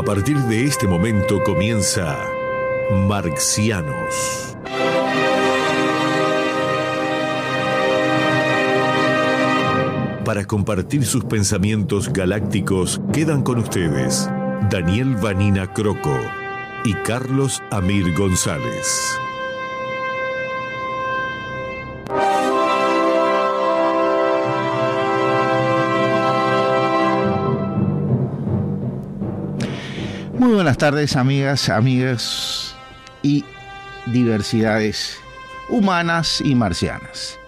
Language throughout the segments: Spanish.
A partir de este momento comienza Marxianos. Para compartir sus pensamientos galácticos quedan con ustedes Daniel Vanina Croco y Carlos Amir González. Buenas tardes, amigas, amigas y diversidades humanas y marcianas.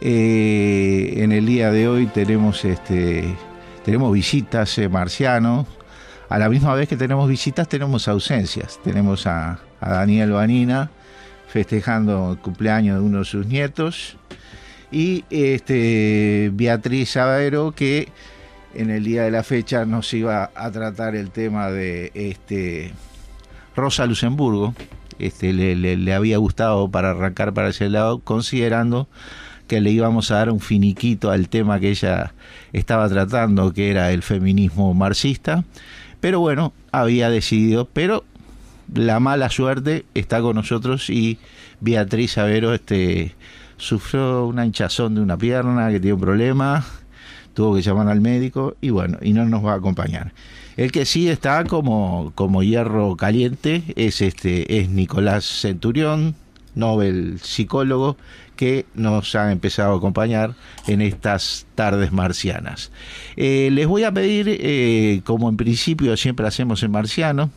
Eh, en el día de hoy tenemos este tenemos visitas eh, marcianos. A la misma vez que tenemos visitas, tenemos ausencias. Tenemos a, Daniel Vanina festejando el cumpleaños de uno de sus nietos. Y este Beatriz Avero que en el día de la fecha nos iba a tratar el tema de este Rosa Luxemburgo. Este, le, había gustado para arrancar para ese lado, considerando que le íbamos a dar un finiquito al tema que ella estaba tratando, que era el feminismo marxista. Pero bueno, había decidido, pero la mala suerte está con nosotros y Beatriz Avero este, sufrió una hinchazón de una pierna, que tiene un problema, tuvo que llamar al médico y bueno, y no nos va a acompañar. El que sí está como, como hierro caliente es este es Nicolás Centurión, Nobel psicólogo, que nos ha empezado a acompañar en estas tardes marcianas. Eh, les voy a pedir, eh, como en principio siempre hacemos en Marciano,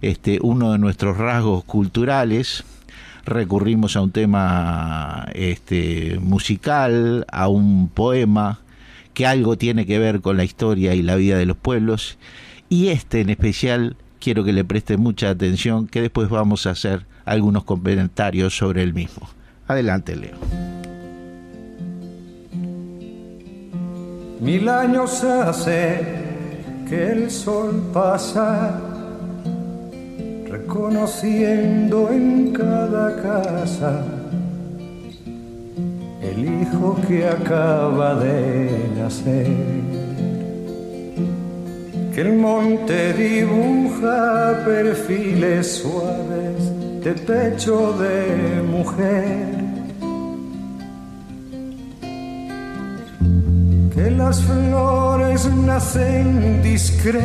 este, uno de nuestros rasgos culturales, recurrimos a un tema este, musical, a un poema, que algo tiene que ver con la historia y la vida de los pueblos, y este en especial quiero que le preste mucha atención, que después vamos a hacer algunos comentarios sobre el mismo. Adelante, Leo. Mil años hace que el sol pasa, reconociendo en cada casa el hijo que acaba de nacer. Que el monte dibuja perfiles suaves de pecho de mujer. Que las flores nacen discretas.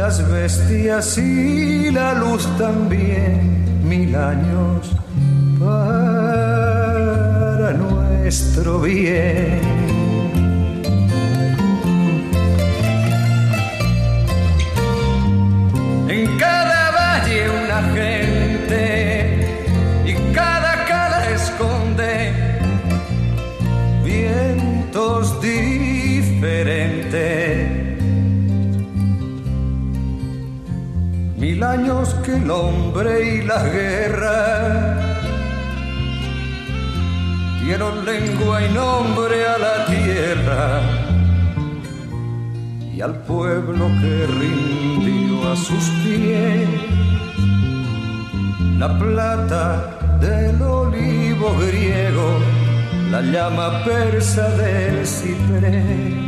Las bestias y la luz también, mil años para nuestro bien. Mil años que el hombre y la guerra dieron lengua y nombre a la tierra y al pueblo que rindió a sus pies la plata del olivo griego, la llama persa del ciprés.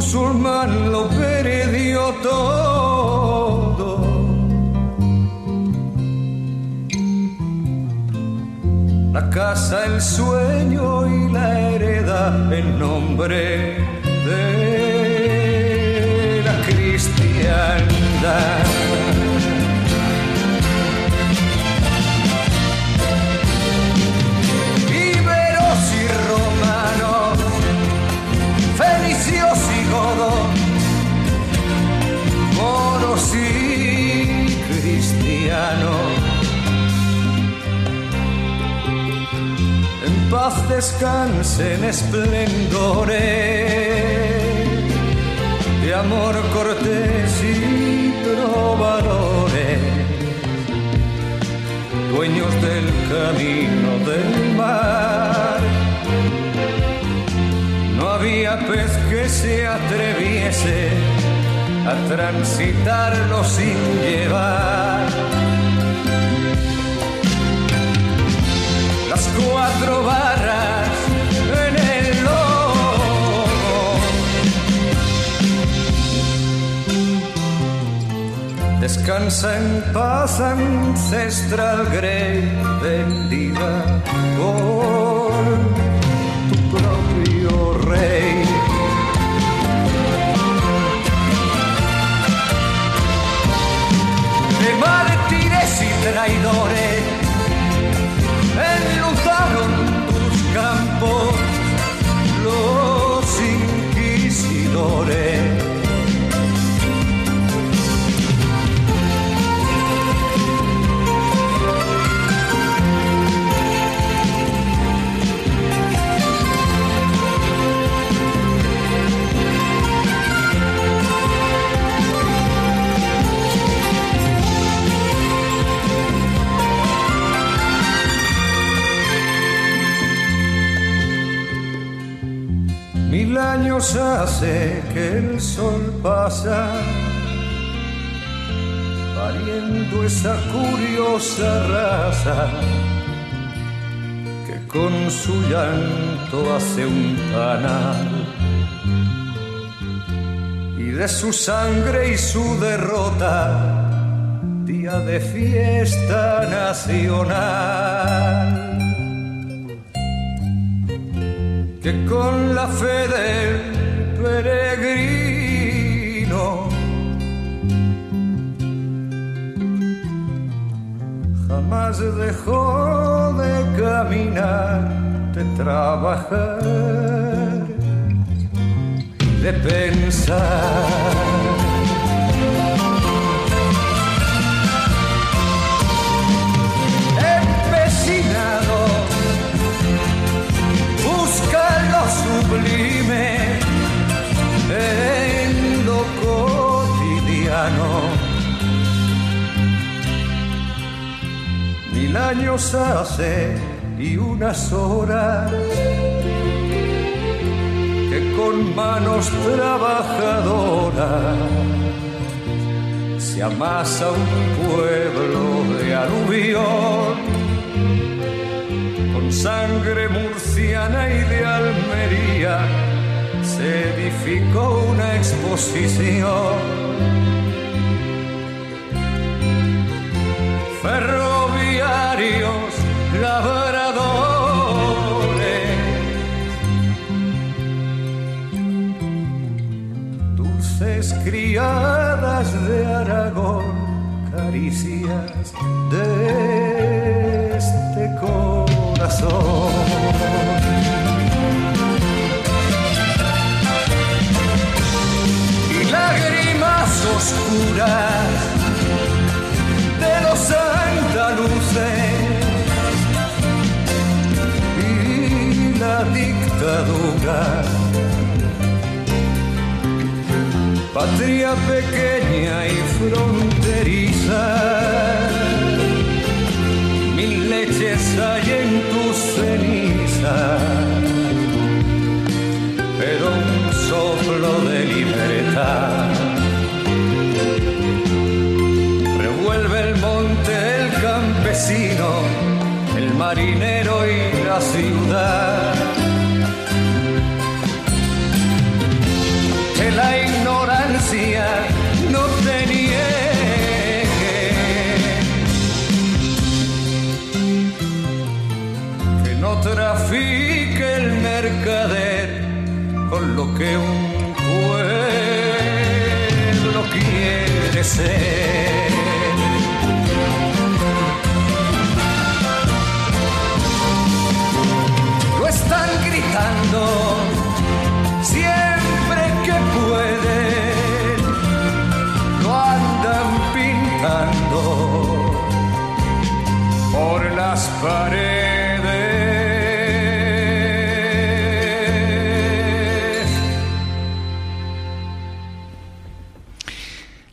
Musulmán lo perdió todo. La casa, el sueño y la hereda en nombre de la cristiandad. Moros y cristianos. En paz descansen esplendores de amor cortés y trovadores, dueños del camino del mar. No había pez que se atreviese a transitarlo sin llevar. Las cuatro barras en el lodo. Descansa en paz ancestral grey bendita. Oh. Mártires y traidores enlutaron tus campos los inquisidores. Años hace que el sol pasa, pariendo esa curiosa raza que con su llanto hace un canal. Y de su sangre y su derrota, día de fiesta nacional. Que con la fe del peregrino jamás dejó de caminar, de trabajar, de pensar. Sublime en lo cotidiano. Mil años hace y unas horas que con manos trabajadoras se amasa un pueblo de aluvión sangre murciana y de Almería se edificó una exposición. Ferroviarios, labradores, dulces criadas de Aragón, caricias de corazón. Y lágrimas oscuras de los andaluces y la dictadura. Patria pequeña y fronteriza leches hay en tus cenizas, pero un soplo de libertad revuelve el monte, el campesino, el marinero y la ciudad. Que la ignorancia trafique el mercader con lo que un pueblo quiere ser. Lo están gritando siempre que pueden, lo andan pintando por las paredes.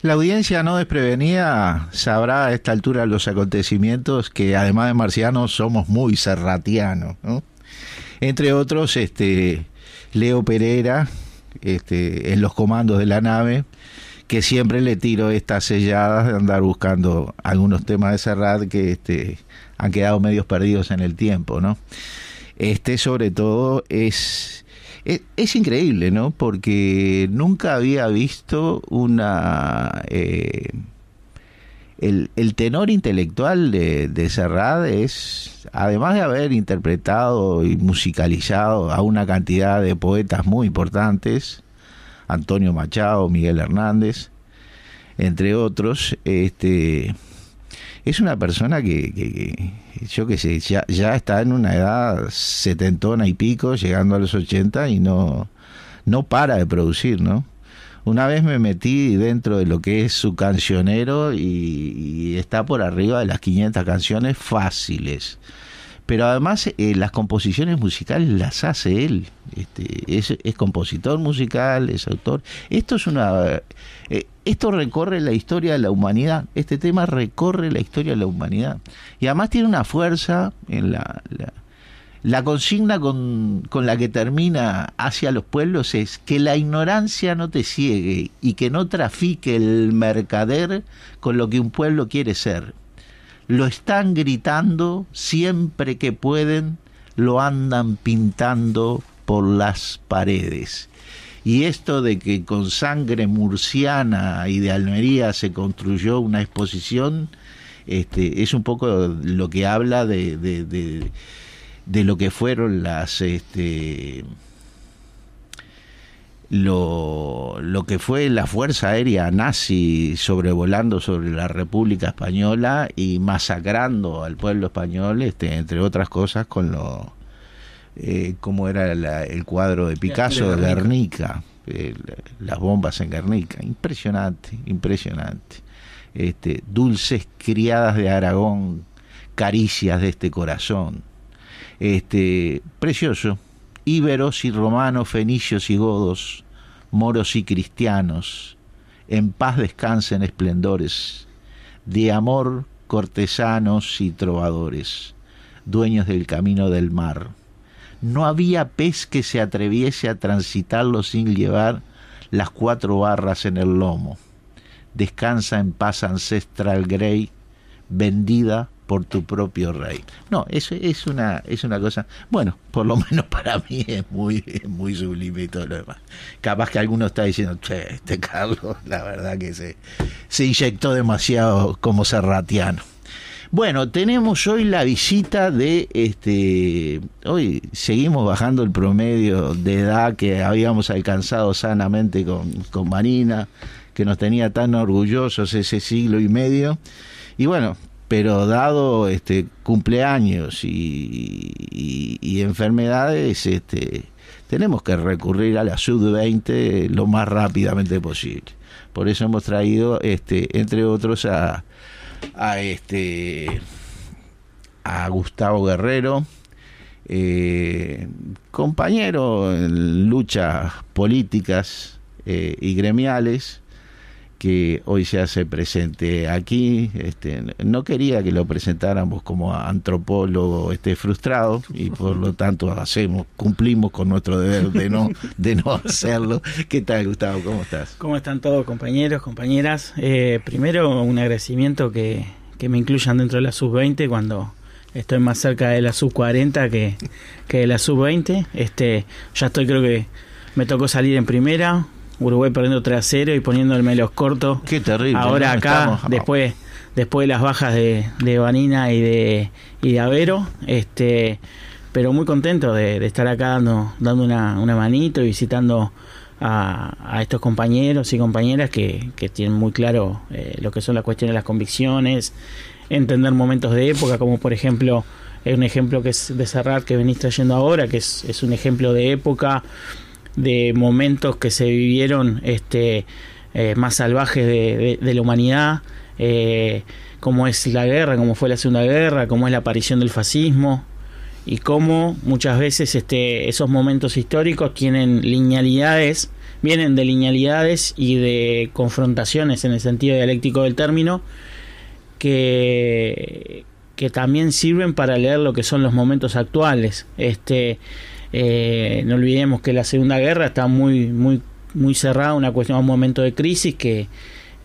La audiencia no desprevenida sabrá a esta altura los acontecimientos que además de marcianos somos muy serratianos, ¿no? Entre otros, este Leo Pereira, este, en los comandos de la nave, que siempre le tiro estas selladas de andar buscando algunos temas de Serrat que este, han quedado medios perdidos en el tiempo, ¿no? Este sobre todo es, es, es increíble, ¿no? Porque nunca había visto una... eh, el, el tenor intelectual de, de es, además de haber interpretado y musicalizado a una cantidad de poetas muy importantes, Antonio Machado, Miguel Hernández, entre otros, este, es una persona que, que, yo qué sé, ya, está en una edad setentona y pico, llegando a los ochenta y no, no para de producir, ¿no? Una vez me metí dentro de lo que es su cancionero y, está por arriba de las 500 canciones fáciles. Pero además eh, las composiciones musicales las hace él. Este, es, compositor musical, es autor. Esto es una... Eh, esto recorre la historia de la humanidad. Este tema recorre la historia de la humanidad. Y además tiene una fuerza en la, la la consigna con, con, la que termina hacia los pueblos es que la ignorancia no te ciegue y que no trafique el mercader con lo que un pueblo quiere ser. Lo están gritando siempre que pueden, lo andan pintando por las paredes. Y esto de que con sangre murciana y de Almería se construyó una exposición, este, es un poco lo que habla de, de, de lo que fueron las este lo, lo que fue la fuerza aérea nazi sobrevolando sobre la República Española y masacrando al pueblo español, este, entre otras cosas, con lo eh, como era el cuadro de Picasso de Guernica, eh, las bombas en Guernica, impresionante, impresionante. Este, dulces criadas de Aragón, caricias de este corazón este, precioso. Íberos y romanos, fenicios y godos, moros y cristianos, en paz descansen esplendores, de amor cortesanos y trovadores, dueños del camino del mar. No había pez que se atreviese a transitarlo sin llevar las cuatro barras en el lomo. Descansa en paz ancestral grey, vendida por tu propio rey. No, eso es una, es una cosa, bueno, por lo menos para mí es muy, muy sublime y todo lo demás. Capaz que alguno está diciendo, che, este Carlos, la verdad que se, se inyectó demasiado como serratiano. Bueno, tenemos hoy la visita de este. Hoy seguimos bajando el promedio de edad que habíamos alcanzado sanamente con, con Marina, que nos tenía tan orgullosos ese siglo y medio. Y bueno, pero dado este cumpleaños y, enfermedades este tenemos que recurrir a la sub-20 lo más rápidamente posible. Por eso hemos traído este entre otros a a este a Gustavo Guerrero eh, compañero en luchas políticas eh, y gremiales que hoy se hace presente aquí. Este, no quería que lo presentáramos como antropólogo este, frustrado y por lo tanto hacemos, cumplimos con nuestro deber de no, de no hacerlo. ¿Qué tal, Gustavo? ¿Cómo estás? ¿Cómo están todos, compañeros, compañeras? Eh, primero, un agradecimiento que, que me incluyan dentro de la sub-20 cuando estoy más cerca de la sub-40 que, que de la sub-20. Este, ya estoy, creo que me tocó salir en primera, Uruguay perdiendo 3 a 0 y poniéndome los cortos. Qué terrible. Ahora acá, después después de las bajas de, de Vanina y de, y de Avero, este, pero muy contento de, estar acá dando, dando una, una manito y visitando a, a, estos compañeros y compañeras que, que tienen muy claro eh, lo que son las cuestiones de las convicciones, entender momentos de época, como por ejemplo, es un ejemplo que es de cerrar que venís trayendo ahora, que es, es un ejemplo de época de momentos que se vivieron este, eh, más salvajes de, la humanidad, eh, como es la guerra, como fue la Segunda Guerra, como es la aparición del fascismo y cómo muchas veces este, esos momentos históricos tienen linealidades, vienen de linealidades y de confrontaciones en el sentido dialéctico del término, que, que también sirven para leer lo que son los momentos actuales. Este, eh, no olvidemos que la Segunda Guerra está muy, muy, muy cerrada, una cuestión, un momento de crisis que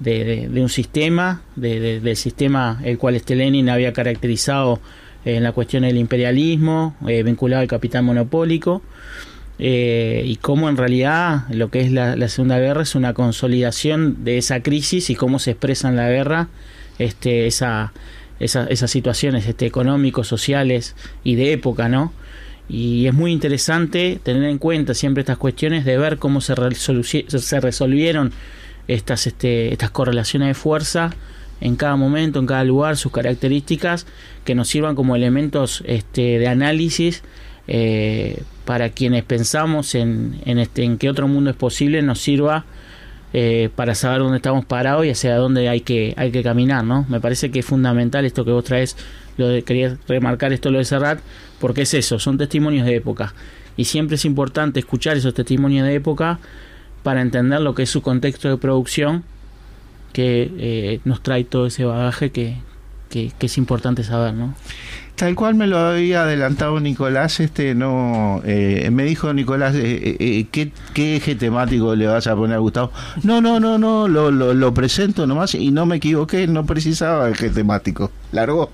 de, un sistema, de, del sistema el cual este Lenin había caracterizado en la cuestión del imperialismo, eh, vinculado al capital monopólico, eh, y cómo en realidad lo que es la, Segunda Guerra es una consolidación de esa crisis y cómo se expresa en la guerra este, esa, esas situaciones este, económicos, sociales y de época, ¿no? Y es muy interesante tener en cuenta siempre estas cuestiones de ver cómo se, se resolvieron estas, este, estas correlaciones de fuerza en cada momento, en cada lugar, sus características, que nos sirvan como elementos este, de análisis eh, para quienes pensamos en, en, este, en qué otro mundo es posible, nos sirva eh, para saber dónde estamos parados y hacia dónde hay que, hay que caminar, ¿no? Me parece que es fundamental esto que vos traes, lo de, quería remarcar esto lo de Serrat, porque es eso, son testimonios de época. Y siempre es importante escuchar esos testimonios de época para entender lo que es su contexto de producción, que eh, nos trae todo ese bagaje que, que, es importante saber, ¿no? Tal cual me lo había adelantado Nicolás, este no eh, me dijo Nicolás, eh, eh, ¿qué, ¿qué, eje temático le vas a poner a Gustavo? No, no, no, no, lo, lo, lo presento nomás y no me equivoqué, no precisaba eje temático. Largó.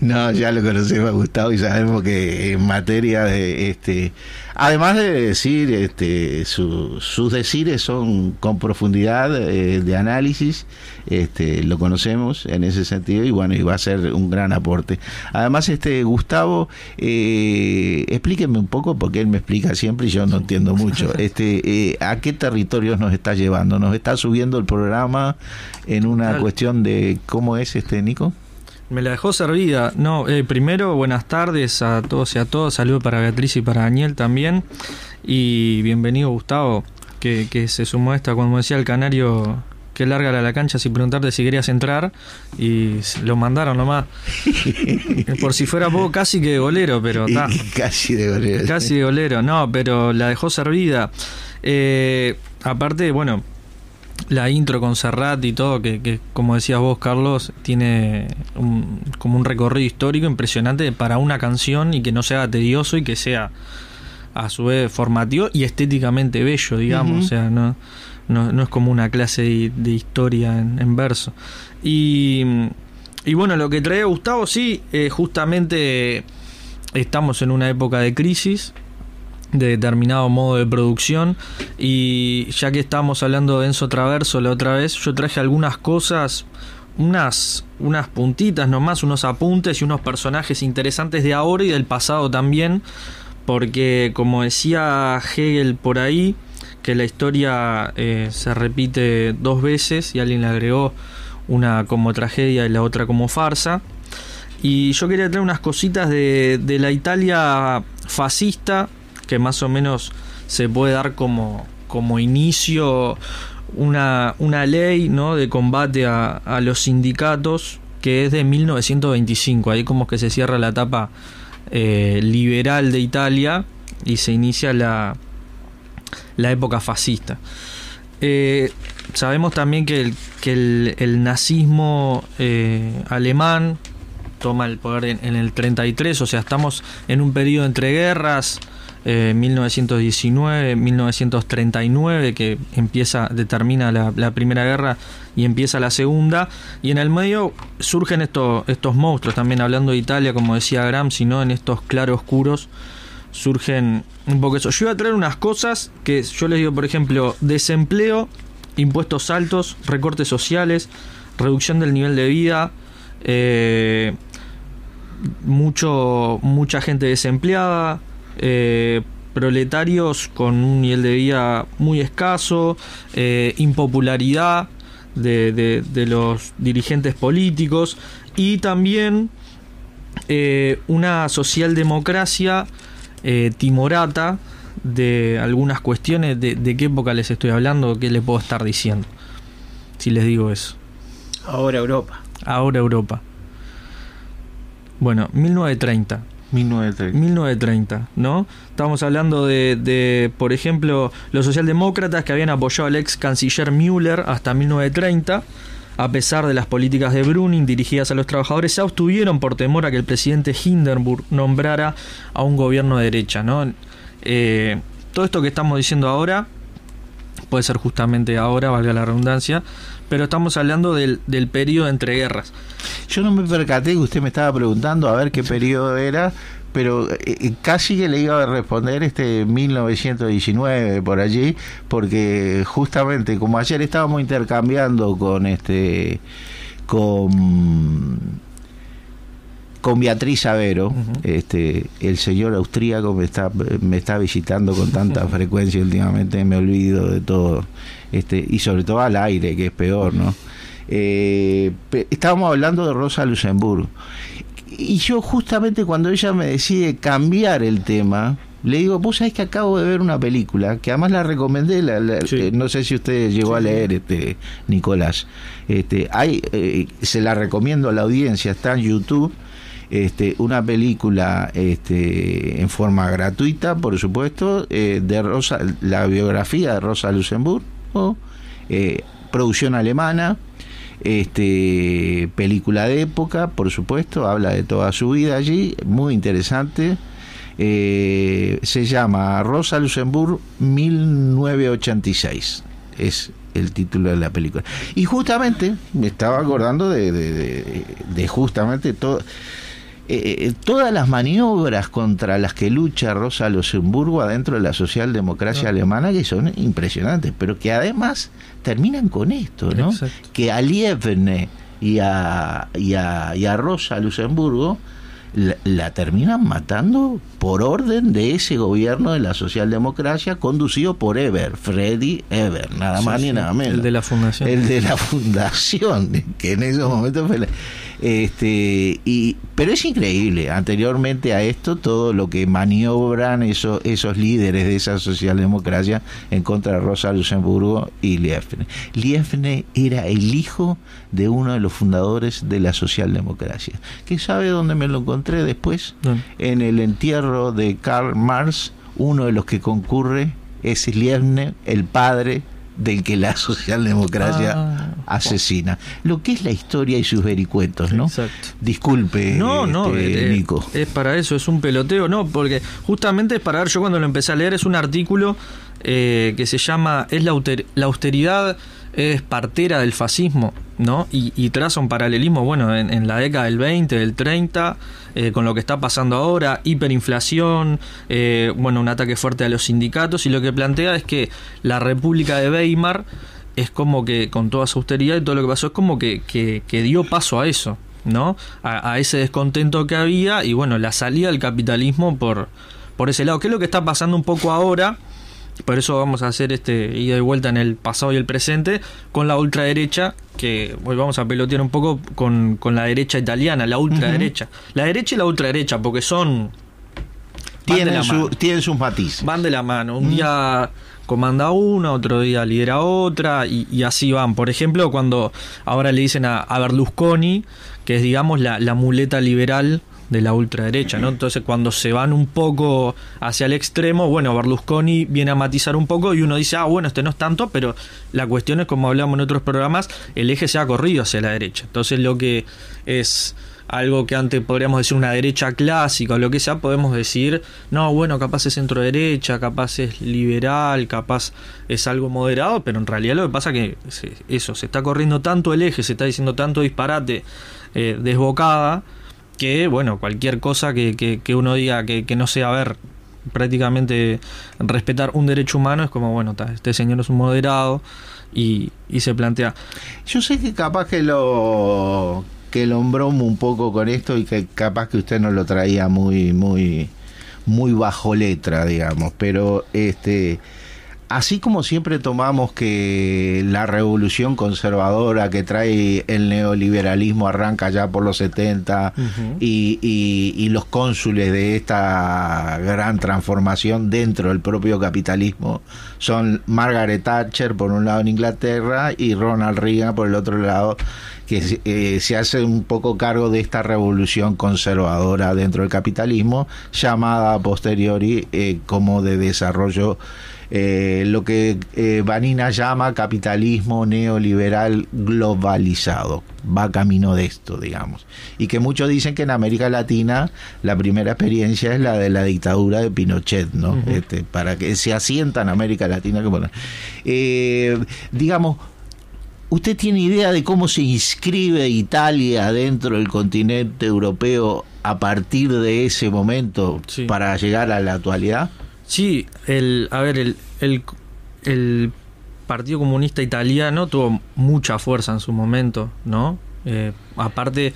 No, ya lo conocemos a Gustavo y sabemos que en materia de este, además de decir, este, sus decires son con profundidad eh, de análisis, este, lo conocemos en ese sentido y bueno, y va a ser un gran aporte. Además, este Gustavo, eh, explíqueme un poco porque él me explica siempre y yo no entiendo mucho. Este, eh, ¿a qué territorios nos está llevando? ¿Nos está subiendo el programa en una cuestión de cómo es este Nico? Me la dejó servida. No, eh, primero, buenas tardes a todos y a todos. Saludos para Beatriz y para Daniel también. Y bienvenido, Gustavo, que, se sumó a esta, cuando decía el canario, que larga la cancha sin preguntarte si querías entrar. Y lo mandaron nomás. Por si fuera poco, casi que de golero, pero está. Casi de golero. Casi de golero, no, pero la dejó servida. Eh, aparte, bueno, la intro con Serrat y todo, que, como decías vos, Carlos, tiene como un recorrido histórico impresionante para una canción y que no sea tedioso y que sea a su vez formativo y estéticamente bello, digamos. O sea, no, no, es como una clase de, historia en, verso. Y, y, bueno, lo que trae Gustavo, sí, eh, justamente estamos en una época de crisis de determinado modo de producción y ya que estábamos hablando de Enzo Traverso la otra vez, yo traje algunas cosas, unas, unas puntitas nomás, unos apuntes y unos personajes interesantes de ahora y del pasado también, porque como decía Hegel por ahí, que la historia eh, se repite dos veces y alguien le agregó una como tragedia y la otra como farsa. Y yo quería traer unas cositas de, de la Italia fascista que más o menos se puede dar como, como inicio una, una ley ¿no? de combate a, los sindicatos que es de 1925. Ahí como que se cierra la etapa eh, liberal de Italia y se inicia la, la época fascista. Eh, sabemos también que el, que el, nazismo eh, alemán toma el poder en, en, el 33, o sea, estamos en un periodo entre guerras, 1919, eh, 1939, que empieza, determina la, Primera Guerra y empieza la Segunda, y en el medio surgen estos, estos monstruos, también hablando de Italia, como decía Gramsci, ¿no? en estos claroscuros surgen un poco eso. Yo iba a traer unas cosas que yo les digo, por ejemplo, desempleo, impuestos altos, recortes sociales, reducción del nivel de vida, eh, mucho, mucha gente desempleada, eh, proletarios con un nivel de vida muy escaso, eh, impopularidad de, los dirigentes políticos y también eh, una socialdemocracia timorata de algunas cuestiones. De, ¿De qué época les estoy hablando? ¿Qué les puedo estar diciendo? Si les digo eso. Ahora Europa. Ahora Europa. Bueno, 1930. 1930. 1930, ¿no? Estamos hablando de, por ejemplo, los socialdemócratas que habían apoyado al ex canciller Müller hasta 1930. A pesar de las políticas de Bruning dirigidas a los trabajadores, se abstuvieron por temor a que el presidente Hindenburg nombrara a un gobierno de derecha. ¿no? Eh, todo esto que estamos diciendo ahora puede ser justamente ahora, valga la redundancia, pero estamos hablando del, del periodo entre guerras. Yo no me percaté que usted me estaba preguntando a ver qué periodo era, pero eh, eh, casi que le iba a responder este 1919 por allí, porque justamente como ayer estábamos intercambiando con este con con Beatriz Avero, este, el señor austríaco me está, me está visitando con tanta frecuencia últimamente, me olvido de todo, este, y sobre todo al aire, que es peor, ¿no? Eh, estábamos hablando de Rosa Luxemburgo. Y yo justamente cuando ella me decide cambiar el tema, le digo, vos sabés que acabo de ver una película, que además la recomendé, eh, no sé si usted llegó a leer, este Nicolás. Este, hay, eh, se la recomiendo a la audiencia, está en YouTube. Este, una película este, en forma gratuita, por supuesto, eh, de Rosa, la biografía de Rosa Luxemburgo, producción alemana, este, película de época, por supuesto, habla de toda su vida allí, muy interesante. Eh, se llama Rosa Luxemburg 1986. Es el título de la película. Y justamente me estaba acordando de, de justamente todo eh, eh, todas las maniobras contra las que lucha Rosa Luxemburgo adentro de la socialdemocracia alemana que son impresionantes, pero que además terminan con esto, ¿no? Que a Liebne y a, y a, Rosa Luxemburgo la, terminan matando por orden de ese gobierno de la socialdemocracia conducido por Eber, Freddy Eber, nada más ni nada menos. El de la fundación. El de la fundación, que en esos momentos fue este, y, pero es increíble, anteriormente a esto, todo lo que maniobran esos, esos líderes de esa socialdemocracia en contra de Rosa Luxemburgo y Liefne. Liefne era el hijo de uno de los fundadores de la socialdemocracia. ¿Qué sabe dónde me lo encontré después? En el entierro de Karl Marx, uno de los que concurre es Liefne, el padre del que la socialdemocracia ah, asesina. Lo que es la historia y sus vericuetos, ¿no? Exacto. Disculpe, no, no, este, eh, Nico. Es para eso, es un peloteo, no, porque justamente es para ver, yo cuando lo empecé a leer es un artículo eh, que se llama Es la, la austeridad es partera del fascismo, ¿no? Y, traza un paralelismo, bueno, en, la década del 20, del 30, eh, con lo que está pasando ahora, hiperinflación, eh, bueno, un ataque fuerte a los sindicatos, y lo que plantea es que la República de Weimar es como que, con toda su austeridad y todo lo que pasó, es como que, que, dio paso a eso, ¿no? A, a, ese descontento que había, y bueno, la salida del capitalismo por, por ese lado, ¿Qué es lo que está pasando un poco ahora por eso vamos a hacer este ida y vuelta en el pasado y el presente con la ultraderecha, que hoy vamos a pelotear un poco con, la derecha italiana, la ultraderecha. La derecha y la ultraderecha, porque son... Tienen, su, tienen sus matices. Van de la mano. Un día comanda una, otro día lidera otra, y, así van. Por ejemplo, cuando ahora le dicen a, a Berlusconi, que es digamos la, la muleta liberal de la ultraderecha, ¿no? Entonces cuando se van un poco hacia el extremo, bueno, Berlusconi viene a matizar un poco y uno dice, ah, bueno, este no es tanto, pero la cuestión es, como hablamos en otros programas, el eje se ha corrido hacia la derecha. Entonces lo que es algo que antes podríamos decir una derecha clásica o lo que sea, podemos decir, no, bueno, capaz es centro derecha, capaz es liberal, capaz es algo moderado, pero en realidad lo que pasa es que eso, se está corriendo tanto el eje, se está diciendo tanto disparate eh, desbocada, que, bueno, cualquier cosa que, que, uno diga que, que, no sea ver prácticamente respetar un derecho humano es como, bueno, este señor es un moderado y, y se plantea. Yo sé que capaz que lo que lo embromo un poco con esto y que capaz que usted no lo traía muy muy muy bajo letra, digamos, pero este así como siempre tomamos que la revolución conservadora que trae el neoliberalismo arranca ya por los 70 y, los cónsules de esta gran transformación dentro del propio capitalismo son Margaret Thatcher por un lado en Inglaterra y Ronald Reagan por el otro lado que eh, se hace un poco cargo de esta revolución conservadora dentro del capitalismo llamada a posteriori eh, como de desarrollo eh, lo que eh, Vanina llama capitalismo neoliberal globalizado. Va camino de esto, digamos. Y que muchos dicen que en América Latina la primera experiencia es la de la dictadura de Pinochet, ¿no? este, para que se asienta en América Latina. Que, bueno, eh, digamos, ¿Usted tiene idea de cómo se inscribe Italia dentro del continente europeo a partir de ese momento Sí. para llegar a la actualidad? Sí, el, a ver, el, el, el Partido Comunista Italiano tuvo mucha fuerza en su momento, ¿no? Eh, aparte,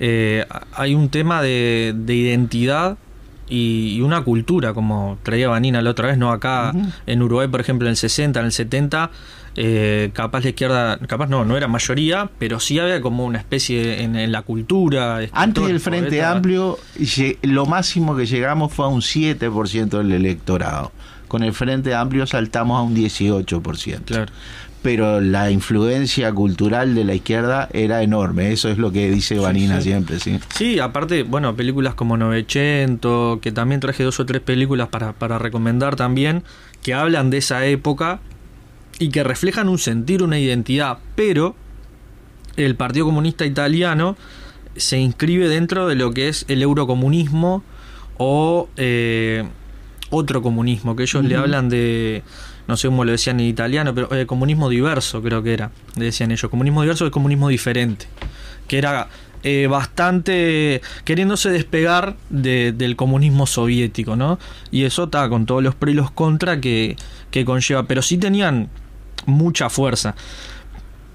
eh, hay un tema de, de identidad y, y una cultura, como traía Vanina la otra vez, ¿no? Acá en Uruguay, por ejemplo, en el 60, en el 70, eh, capaz la izquierda, capaz no, no era mayoría, pero sí había como una especie en, en la cultura. Antes escritores, del Frente. Amplio, lo máximo que llegamos fue a un 7% del electorado. Con el Frente Amplio saltamos a un 18%. Claro. Pero la influencia cultural de la izquierda era enorme. Eso es lo que dice Vanina sí. siempre, ¿sí? Sí, aparte, bueno, películas como Novecento, que también traje dos o tres películas para, para recomendar también, que hablan de esa época y que reflejan un sentir, una identidad, pero el Partido Comunista Italiano se inscribe dentro de lo que es el eurocomunismo o eh, otro comunismo, que ellos le hablan de, no sé cómo lo decían en italiano, pero eh, comunismo diverso creo que era, le decían ellos, comunismo diverso es comunismo diferente, que era eh, bastante queriéndose despegar de- del comunismo soviético, ¿no? Y eso está con todos los pros y los contra que, que conlleva, pero sí tenían mucha fuerza.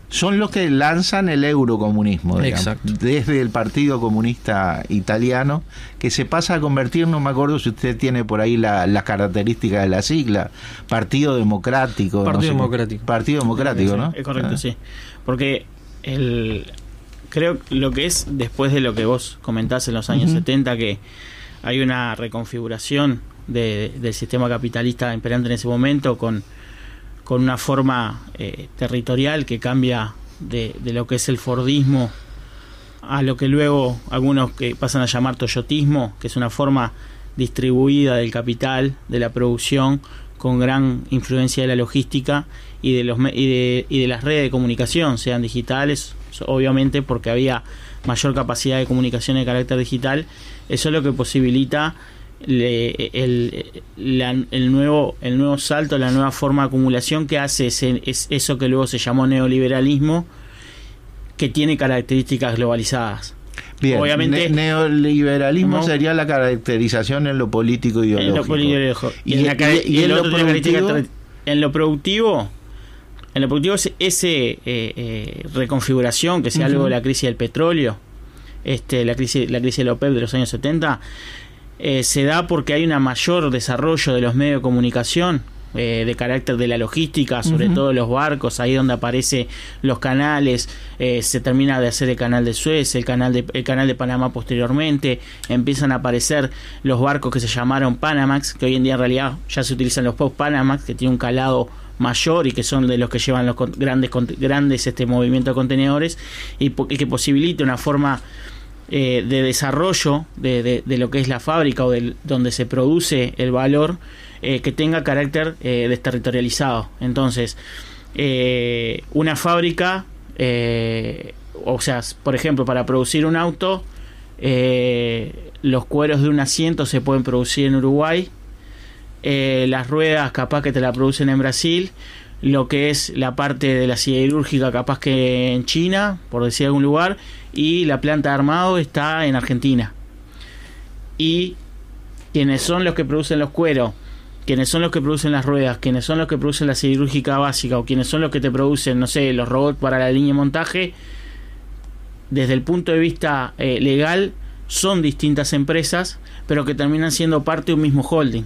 Son los que lanzan el eurocomunismo, digamos, Exacto. desde el Partido Comunista Italiano, que se pasa a convertir, no me acuerdo si usted tiene por ahí la- las características de la sigla, Partido Democrático. no Partido sé Democrático. Partido Democrático, Sí, ¿no? Es correcto, Ah. sí. Porque el creo lo que es después de lo que vos comentás en los años Ujú. 70 que hay una reconfiguración de- del sistema capitalista imperante en ese momento con, con una forma eh, territorial que cambia de, de lo que es el Fordismo a lo que luego algunos que pasan a llamar toyotismo, que es una forma distribuida del capital, de la producción, con gran influencia de la logística y de, los, y de, y de las redes de comunicación, sean digitales, obviamente porque había mayor capacidad de comunicación de carácter digital, eso es lo que posibilita le- el, la- el nuevo el nuevo salto, la nueva forma de acumulación que hace ese- es eso que luego se llamó neoliberalismo, que tiene características globalizadas. Bien, Obviamente- ne- neoliberalismo ¿Cómo? sería la caracterización en lo político ideológico. Y, en la lo productivo, en lo productivo es ese eh, eh, reconfiguración que sea algo de la crisis del petróleo este la crisis la crisis del OPEP de los años 70 eh, se da porque hay un mayor desarrollo de los medios de comunicación eh, de carácter de la logística, sobre todo los barcos, ahí donde aparecen los canales, eh, se termina de hacer el canal de Suez, el canal de, el canal de Panamá posteriormente, empiezan a aparecer los barcos que se llamaron Panamax, que hoy en día en realidad ya se utilizan los post Panamax, que tienen un calado mayor y que son de los que llevan los grandes grandes este movimiento de contenedores y, y que posibilita una forma eh, de desarrollo de, de- de lo que es la fábrica o del, donde se produce el valor eh, que tenga carácter eh, desterritorializado. Entonces, eh, una fábrica, o sea, por ejemplo, para producir un auto, los cueros de un asiento se pueden producir en Uruguay, las ruedas capaz que te la producen en Brasil, lo que es la parte de la siderúrgica capaz que en China, por decir algún lugar, y la planta de armado está en Argentina. Y quienes son los que producen los cueros, quienes son los que producen las ruedas, quienes son los que producen la siderúrgica básica o quienes son los que te producen, no sé, los robots para la línea de montaje, desde el punto de vista eh, legal son distintas empresas, pero que terminan siendo parte de un mismo holding,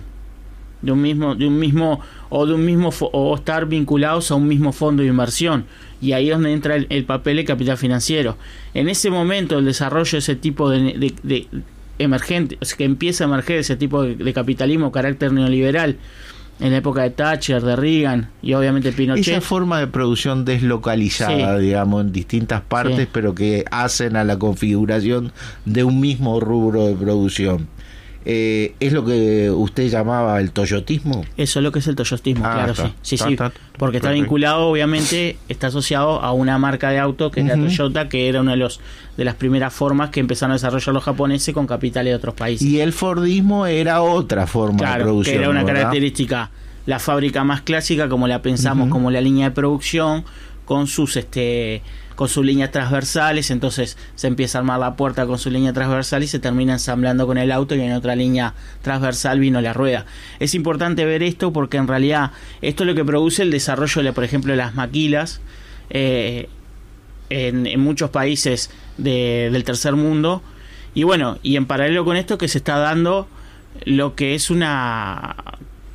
de un mismo, de un mismo o de un mismo o estar vinculados a un mismo fondo de inversión y ahí es donde entra el, el papel de capital financiero. En ese momento el desarrollo de ese tipo de, de- de emergente, o sea, que empieza a emerger ese tipo de, de capitalismo carácter neoliberal en la época de Thatcher, de Reagan y obviamente Pinochet. Esa forma de producción deslocalizada, Sí. digamos, en distintas partes, Sí. pero que hacen a la configuración de un mismo rubro de producción. Eh, ¿Es lo que usted llamaba el toyotismo? Eso es lo que es el toyotismo, Ah, claro, está. sí. Sí, Está, sí. está. Porque está vinculado, obviamente, está asociado a una marca de auto que es la Toyota, que era una de, los, de las primeras formas que empezaron a desarrollar los japoneses con capitales de otros países. Y el Fordismo era otra forma de claro, producción. que era una ¿verdad? característica, la fábrica más clásica, como la pensamos, como la línea de producción, con sus este con sus líneas transversales, entonces se empieza a armar la puerta con su línea transversal y se termina ensamblando con el auto y en otra línea transversal vino la rueda. Es importante ver esto porque en realidad esto es lo que produce el desarrollo, de, por ejemplo, las maquilas eh, en, muchos países del tercer mundo. Y bueno, y en paralelo con esto que se está dando lo que es una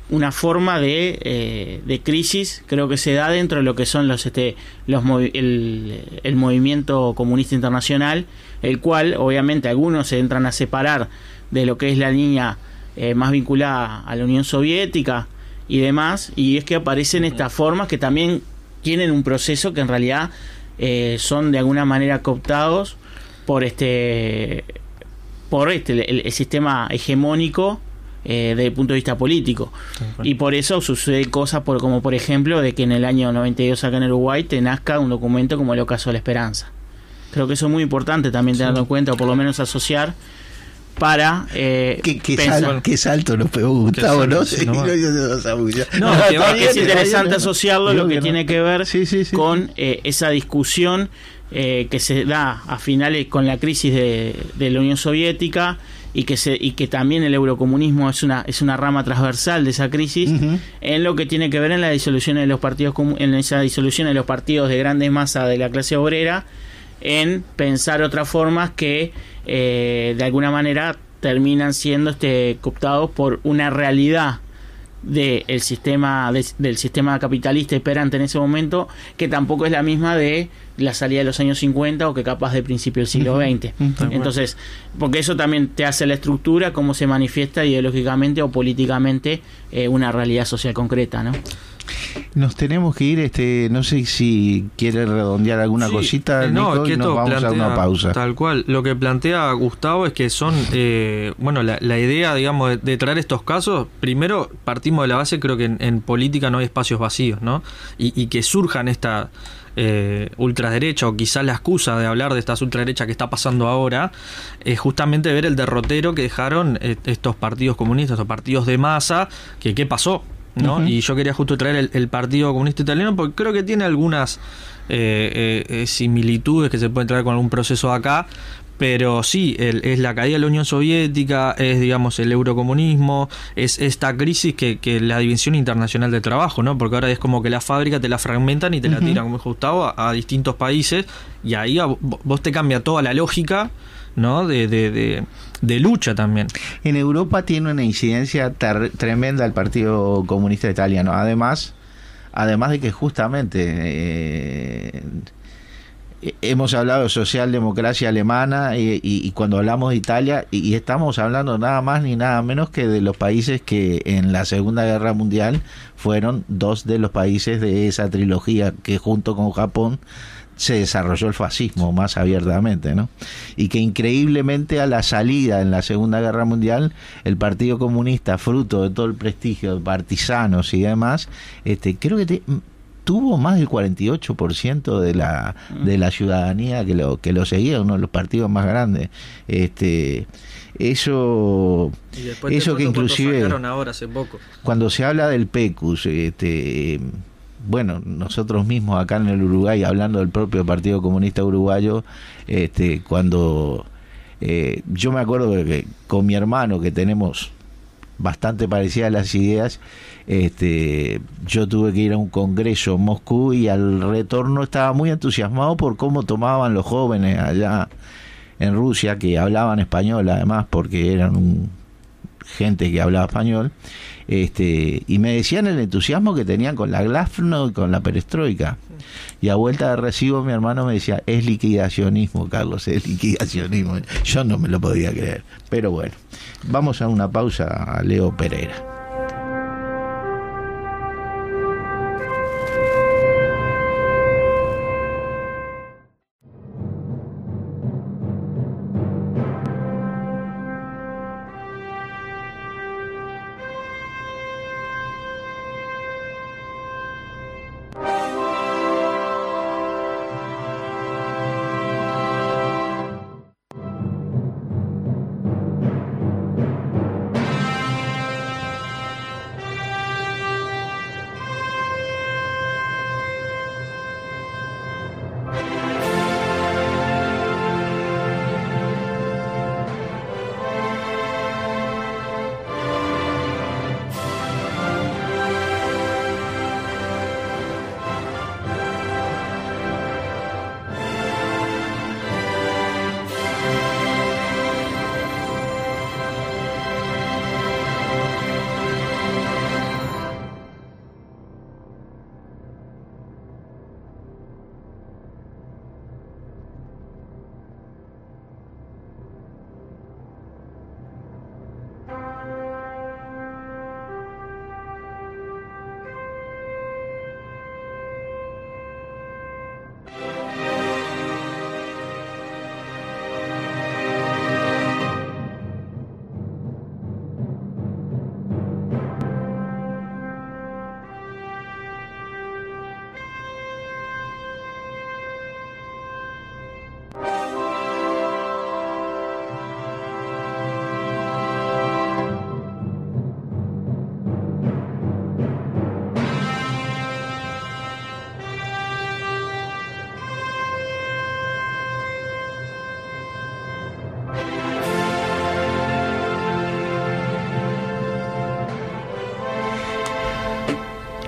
una forma de, eh, de, crisis creo que se da dentro de lo que son los este los el, movimiento comunista internacional el cual obviamente algunos se entran a separar de lo que es la línea eh, más vinculada a la Unión Soviética y demás y es que aparecen estas formas que también tienen un proceso que en realidad eh, son de alguna manera cooptados por este por este el sistema hegemónico eh, desde el punto de vista político. Y por eso sucede cosas por, como por ejemplo de que en el año 92 acá en Uruguay te nazca un documento como el Ocaso de la Esperanza. Creo que eso es muy importante también tenerlo en cuenta o por lo menos asociar para eh, ¿Qué, salto nos pegó Gustavo, ¿no? es interesante asociarlo lo que tiene que ver con eh, esa discusión eh, que se da a finales con la crisis de, de la Unión Soviética y que se y que también el eurocomunismo es una es una rama transversal de esa crisis en lo que tiene que ver en la disolución de los partidos en esa disolución de los partidos de grandes masas de la clase obrera en pensar otras formas que eh, de alguna manera terminan siendo este cooptados por una realidad del sistema del sistema capitalista esperante en ese momento que tampoco es la misma de la salida de los años 50 o que capaz de principio del siglo XX. Entonces, porque eso también te hace la estructura, cómo se manifiesta ideológicamente o políticamente eh, una realidad social concreta, ¿no? Nos tenemos que ir, este, no sé si quiere redondear alguna cosita, eh, no, que nos vamos a una pausa. Tal cual, lo que plantea Gustavo es que son, eh, bueno, la, idea, digamos, de, traer estos casos, primero partimos de la base, creo que en, política no hay espacios vacíos, ¿no? Y, y que surjan esta eh, ultraderecha o quizás la excusa de hablar de estas ultraderechas que está pasando ahora es justamente ver el derrotero que dejaron estos partidos comunistas, estos partidos de masa, que qué pasó, ¿no? Y yo quería justo traer el, Partido Comunista Italiano porque creo que tiene algunas eh, eh, similitudes que se pueden traer con algún proceso acá, pero sí, es la caída de la Unión Soviética, es digamos el eurocomunismo, es esta crisis que, que la División Internacional de Trabajo, ¿no? Porque ahora es como que la fábrica te la fragmentan y te la tiran, como Gustavo, a, distintos países y ahí vos te cambia toda la lógica, ¿no? De, de, de, lucha también. En Europa tiene una incidencia tremenda el Partido Comunista Italiano, además, además de que justamente... Eh, hemos hablado de socialdemocracia alemana y, cuando hablamos de Italia y, estamos hablando nada más ni nada menos que de los países que en la Segunda Guerra Mundial fueron dos de los países de esa trilogía que junto con Japón se desarrolló el fascismo más abiertamente, ¿no? Y que increíblemente a la salida en la Segunda Guerra Mundial el Partido Comunista, fruto de todo el prestigio de partisanos y demás, este, creo que tuvo más del 48% de la mm. de la ciudadanía que lo que lo seguía uno de los partidos más grandes este eso eso que inclusive ahora hace poco. cuando se habla del PECUS este bueno, nosotros mismos acá en el Uruguay, hablando del propio Partido Comunista Uruguayo, este, cuando eh, yo me acuerdo que con mi hermano, que tenemos bastante parecidas las ideas, este, yo tuve que ir a un congreso en Moscú y al retorno estaba muy entusiasmado por cómo tomaban los jóvenes allá en Rusia, que hablaban español además, porque eran un, gente que hablaba español, este, y me decían el entusiasmo que tenían con la Glasnost y con la perestroika. Y a vuelta de recibo mi hermano me decía, es liquidacionismo, Carlos, es liquidacionismo. Yo no me lo podía creer. Pero bueno, vamos a una pausa a Leo Pereira.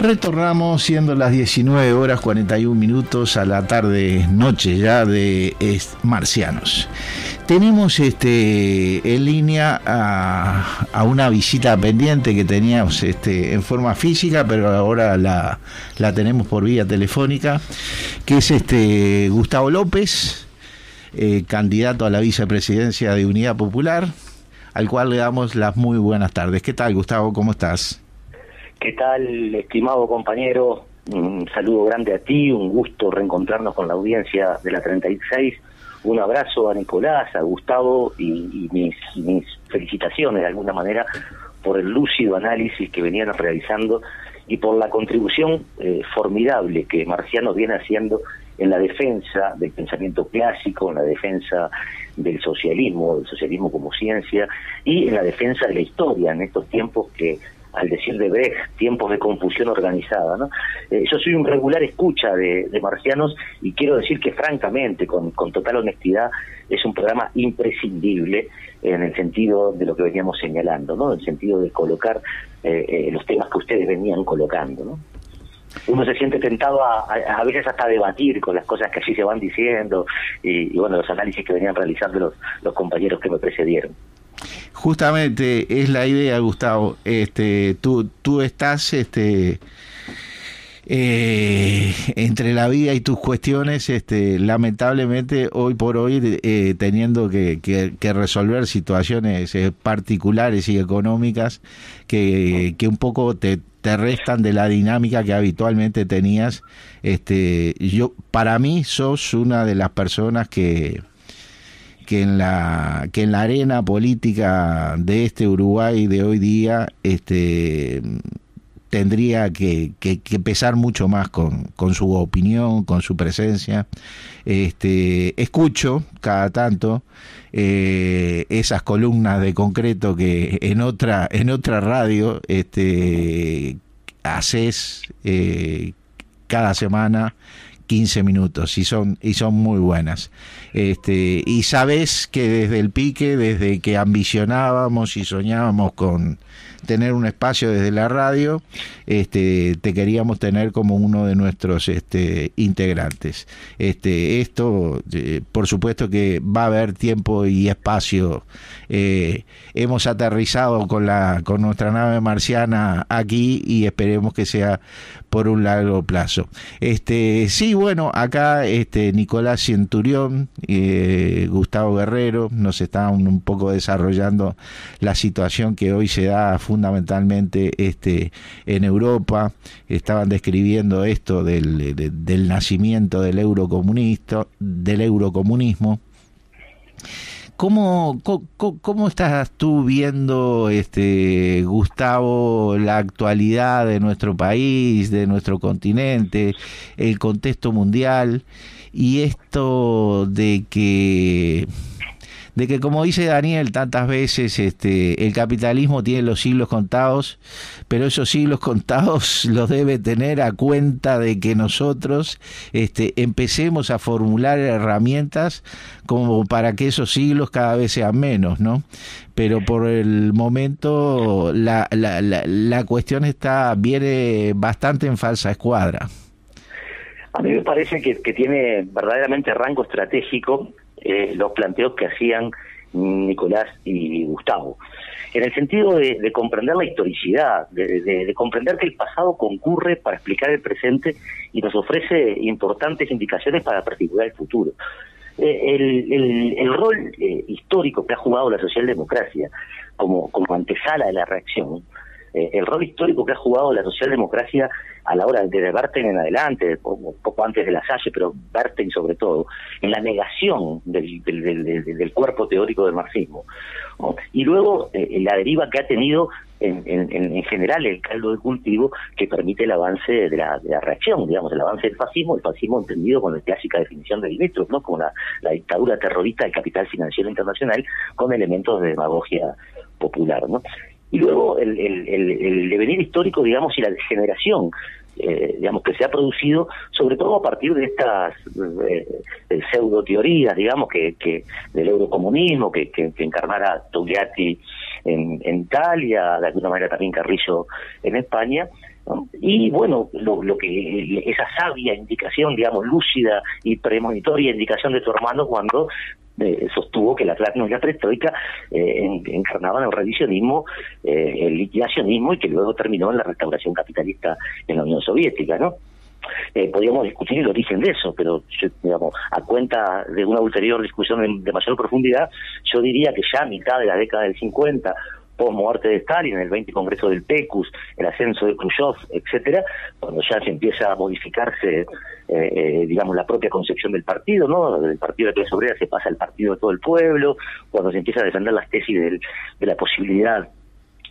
Retornamos siendo las 19 horas 41 minutos a la tarde noche ya de Marcianos. Tenemos este en línea a, una visita pendiente que teníamos este, en forma física, pero ahora la, la tenemos por vía telefónica, que es este Gustavo López, eh, candidato a la vicepresidencia de Unidad Popular, al cual le damos las muy buenas tardes. ¿Qué tal, Gustavo? ¿Cómo estás? ¿Qué tal, estimado compañero? Un saludo grande a ti, un gusto reencontrarnos con la audiencia de la 36. Un abrazo a Nicolás, a Gustavo y, mis, felicitaciones de alguna manera por el lúcido análisis que venían realizando y por la contribución eh, formidable que Marciano viene haciendo en la defensa del pensamiento clásico, en la defensa del socialismo, del socialismo como ciencia y en la defensa de la historia en estos tiempos que al decir de Brecht, tiempos de confusión organizada. ¿no? Eh, yo soy un regular escucha de, marcianos y quiero decir que francamente, con, total honestidad, es un programa imprescindible en el sentido de lo que veníamos señalando, ¿no? en el sentido de colocar eh, eh, los temas que ustedes venían colocando. ¿no? uno se siente tentado a, a, veces hasta debatir con las cosas que allí se van diciendo y, bueno, los análisis que venían realizando los, los compañeros que me precedieron. Justamente es la idea, Gustavo. Este, tú, tú estás, este, eh, entre la vida y tus cuestiones, este, lamentablemente hoy por hoy eh, teniendo que, resolver situaciones eh, particulares y económicas que, que un poco te, te restan de la dinámica que habitualmente tenías. Este, yo, para mí, sos una de las personas que que en la que en la arena política de este Uruguay de hoy día este tendría que, que, pesar mucho más con, con, su opinión, con su presencia. Este, escucho cada tanto eh, esas columnas de concreto que en otra, en otra radio este, haces eh, cada semana 15 minutos y son y son muy buenas. Este, y sabes que desde el pique, desde que ambicionábamos y soñábamos con tener un espacio desde la radio, este, te queríamos tener como uno de nuestros este, integrantes. Este, esto, eh, por supuesto que va a haber tiempo y espacio. Eh, hemos aterrizado con, la, con nuestra nave marciana aquí y esperemos que sea por un largo plazo. Este, sí, bueno, acá este, Nicolás Centurión, eh, Gustavo Guerrero nos están un poco desarrollando la situación que hoy se da fundamentalmente este, en Europa. Estaban describiendo esto del, del nacimiento del eurocomunista, del eurocomunismo. ¿Cómo, cómo, estás tú viendo, este, Gustavo, la actualidad de nuestro país, de nuestro continente, el contexto mundial y esto de que de que como dice Daniel tantas veces, este, el capitalismo tiene los siglos contados, pero esos siglos contados los debe tener a cuenta de que nosotros este, empecemos a formular herramientas como para que esos siglos cada vez sean menos, ¿no? Pero por el momento la, la, la, la cuestión está viene bastante en falsa escuadra. A mí me parece que, que tiene verdaderamente rango estratégico eh, los planteos que hacían Nicolás y Gustavo. En el sentido de, comprender la historicidad, de, comprender que el pasado concurre para explicar el presente y nos ofrece importantes indicaciones para prefigurar el futuro. Eh, el, rol eh, histórico que ha jugado la socialdemocracia como, como antesala de la reacción, el rol histórico que ha jugado la socialdemocracia a la hora de Berten en adelante, un poco antes de la Salle, pero Berten sobre todo, en la negación del, del, cuerpo teórico del marxismo. Y luego eh, la deriva que ha tenido en, en, general el caldo de cultivo que permite el avance de la, de la, reacción, digamos, el avance del fascismo, el fascismo entendido con la clásica definición de Dimitrov, ¿no? como la, la dictadura terrorista del capital financiero internacional con elementos de demagogia popular. ¿no? Y luego el, el, el, devenir histórico, digamos, y la degeneración, eh, digamos, que se ha producido, sobre todo a partir de estas eh, pseudo teorías, digamos, que, que del eurocomunismo, que, que, encarnara Togliatti en, en Italia, de alguna manera también Carrillo en España, y bueno, lo, lo, que esa sabia indicación, digamos, lúcida y premonitoria indicación de tu hermano cuando eh, sostuvo que la y la prehistórica eh, encarnaban el revisionismo, eh, el liquidacionismo y que luego terminó en la restauración capitalista en la Unión Soviética, ¿no? Eh, podríamos discutir el origen de eso, pero digamos, a cuenta de una ulterior discusión de, mayor profundidad, yo diría que ya a mitad de la década del 50 post-muerte de Stalin, el 20 Congreso del PECUS, el ascenso de Khrushchev, etcétera, cuando ya se empieza a modificarse, eh, eh, digamos, la propia concepción del partido, ¿no? Del partido de clase obrera se pasa al partido de todo el pueblo, cuando se empieza a defender las tesis de la posibilidad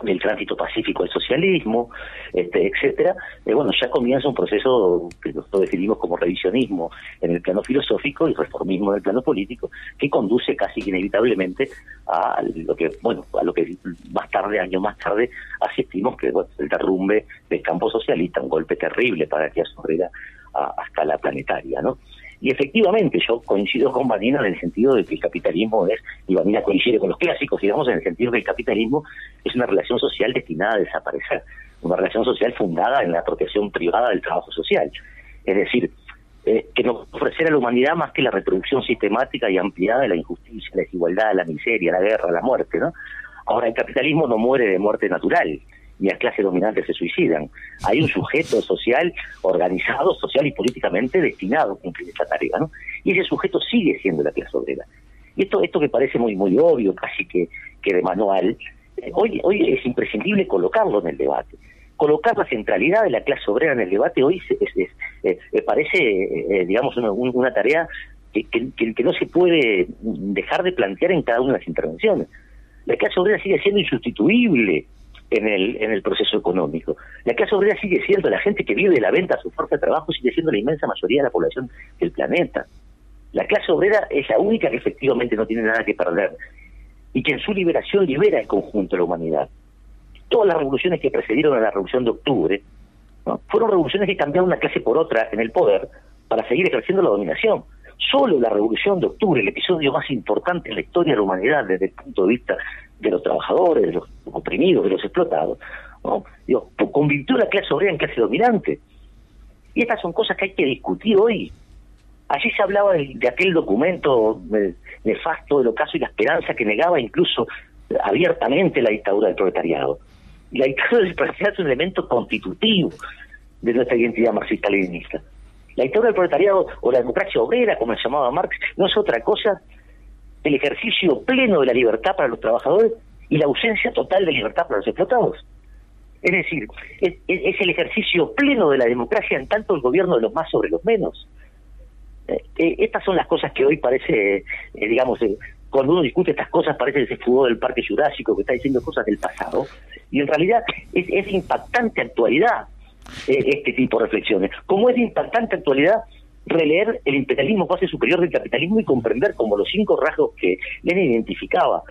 del tránsito pacífico al socialismo, este, etcétera, eh, bueno, ya comienza un proceso que nosotros definimos como revisionismo en el plano filosófico y reformismo en el plano político, que conduce casi inevitablemente a lo que, bueno, a lo que más tarde, años más tarde, asistimos, que es el derrumbe del campo socialista, un golpe terrible para que Herrera a, a escala planetaria, ¿no? Y efectivamente, yo coincido con Vanina en el sentido de que el capitalismo es, y Vanina coincide con los clásicos, digamos, en el sentido de que el capitalismo es una relación social destinada a desaparecer, una relación social fundada en la apropiación privada del trabajo social. Es decir, eh, que no ofrecer a la humanidad más que la reproducción sistemática y ampliada de la injusticia, la desigualdad, la miseria, la guerra, la muerte, ¿no? Ahora, el capitalismo no muere de muerte natural, ni las clases dominantes se suicidan. Hay un sujeto social organizado, social y políticamente destinado a cumplir esta tarea, ¿no? Y ese sujeto sigue siendo la clase obrera. Y esto, esto que parece muy, muy obvio, casi que, que de manual, eh, hoy, hoy es imprescindible colocarlo en el debate. Colocar la centralidad de la clase obrera en el debate hoy es, eh, parece, eh, digamos, una, una tarea que, que no se puede dejar de plantear en cada una de las intervenciones. La clase obrera sigue siendo insustituible en el, en el proceso económico. La clase obrera sigue siendo la gente que vive de la venta a su fuerza de trabajo, sigue siendo la inmensa mayoría de la población del planeta. La clase obrera es la única que efectivamente no tiene nada que perder y que en su liberación libera el conjunto de la humanidad. Todas las revoluciones que precedieron a la revolución de octubre fueron revoluciones que cambiaron una clase por otra en el poder para seguir ejerciendo la dominación. Solo la revolución de octubre, el episodio más importante en la historia de la humanidad desde el punto de vista de los trabajadores, de los oprimidos, de los explotados, ¿no? Digo, la clase obrera en clase dominante. Y estas son cosas que hay que discutir hoy. Allí se hablaba de, aquel documento nefasto del ocaso y la esperanza que negaba incluso abiertamente la dictadura del proletariado. Y la dictadura del proletariado es un elemento constitutivo de nuestra identidad marxista-leninista. La dictadura del proletariado o la democracia obrera, como se llamaba Marx, no es otra cosa el ejercicio pleno de la libertad para los trabajadores y la ausencia total de libertad para los explotados. Es decir, es, el ejercicio pleno de la democracia en tanto el gobierno de los más sobre los menos. Eh, eh, estas son las cosas que hoy parece, eh, digamos, cuando uno discute estas cosas parece que se fugó del Parque Jurásico, que está diciendo cosas del pasado, y en realidad es, es impactante actualidad este tipo de reflexiones. Como es de impactante actualidad releer el imperialismo base superior del capitalismo y comprender como los cinco rasgos que Lenin identificaba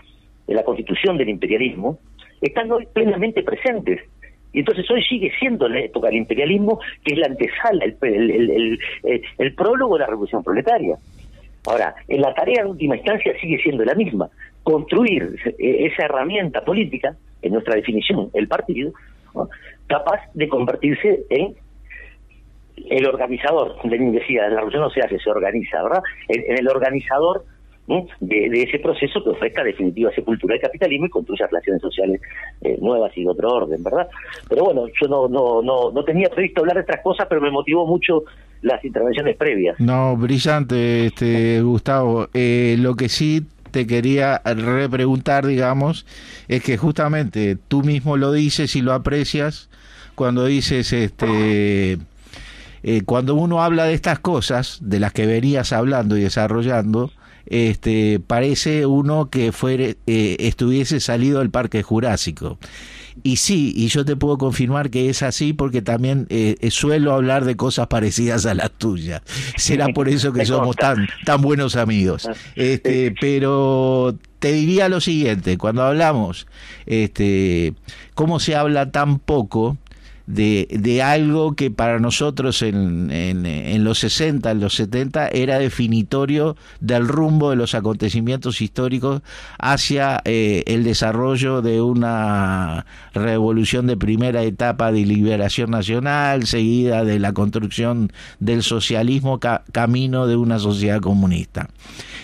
en la constitución del imperialismo están hoy plenamente presentes. Y entonces hoy sigue siendo la época del imperialismo, que es la antesala, el, el, el, prólogo de la revolución proletaria. Ahora, en la tarea en última instancia sigue siendo la misma, construir esa herramienta política, en nuestra definición, el partido, capaz de convertirse en el organizador, Lenin decía, la revolución no se hace, se organiza, ¿verdad? En, el organizador de, ese proceso que ofrezca definitiva sepultura del capitalismo y construya relaciones sociales eh, nuevas y de otro orden, ¿verdad? Pero bueno, yo no, no, no, no tenía previsto hablar de otras cosas, pero me motivó mucho las intervenciones previas. No, brillante, este Gustavo. Eh, lo que sí te quería repreguntar, digamos, es que justamente tú mismo lo dices y lo aprecias cuando dices, este eh, cuando uno habla de estas cosas, de las que venías hablando y desarrollando, este, parece uno que fuere, eh, estuviese salido del Parque Jurásico. Y sí, y yo te puedo confirmar que es así porque también eh, suelo hablar de cosas parecidas a las tuyas. Será por eso que somos tan, tan buenos amigos. Ah, este, pero te diría lo siguiente, cuando hablamos, este, cómo se habla tan poco de, de algo que para nosotros en, en, los 60, en los 70, era definitorio del rumbo de los acontecimientos históricos hacia eh, el desarrollo de una revolución de primera etapa de liberación nacional, seguida de la construcción del socialismo, camino de una sociedad comunista.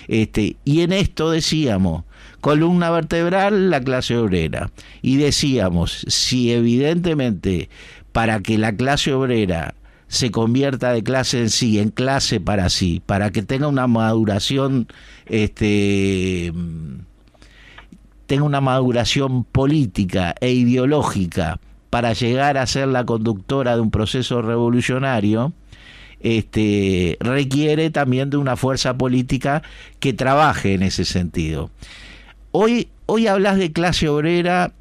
Este, y en esto decíamos, columna vertebral la clase obrera. Y decíamos, si evidentemente para que la clase obrera se convierta de clase en sí, en clase para sí, para que tenga una maduración, este, tenga una maduración política e ideológica para llegar a ser la conductora de un proceso revolucionario, este, requiere también de una fuerza política que trabaje en ese sentido. Hoy, hoy hablas de clase obrera,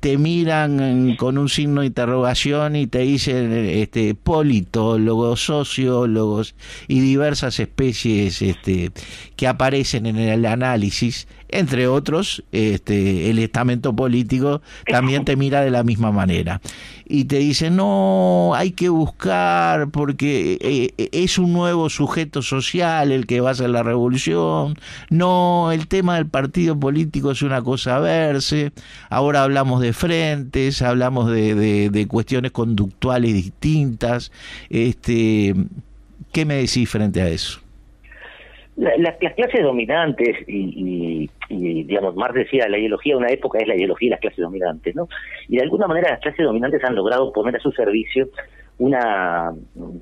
te miran con un signo de interrogación y te dicen este, politólogos, sociólogos y diversas especies este, que aparecen en el análisis entre otros, este, el estamento político también te mira de la misma manera. Y te dice, no, hay que buscar porque eh, es un nuevo sujeto social el que va a hacer la revolución. No, el tema del partido político es una cosa a verse. Ahora hablamos de frentes, hablamos de, de cuestiones conductuales distintas. Este, ¿Qué me decís frente a eso? Las clases dominantes y, digamos, Marx decía, la ideología de una época es la ideología de las clases dominantes, ¿no? Y de alguna manera las clases dominantes han logrado poner a su servicio una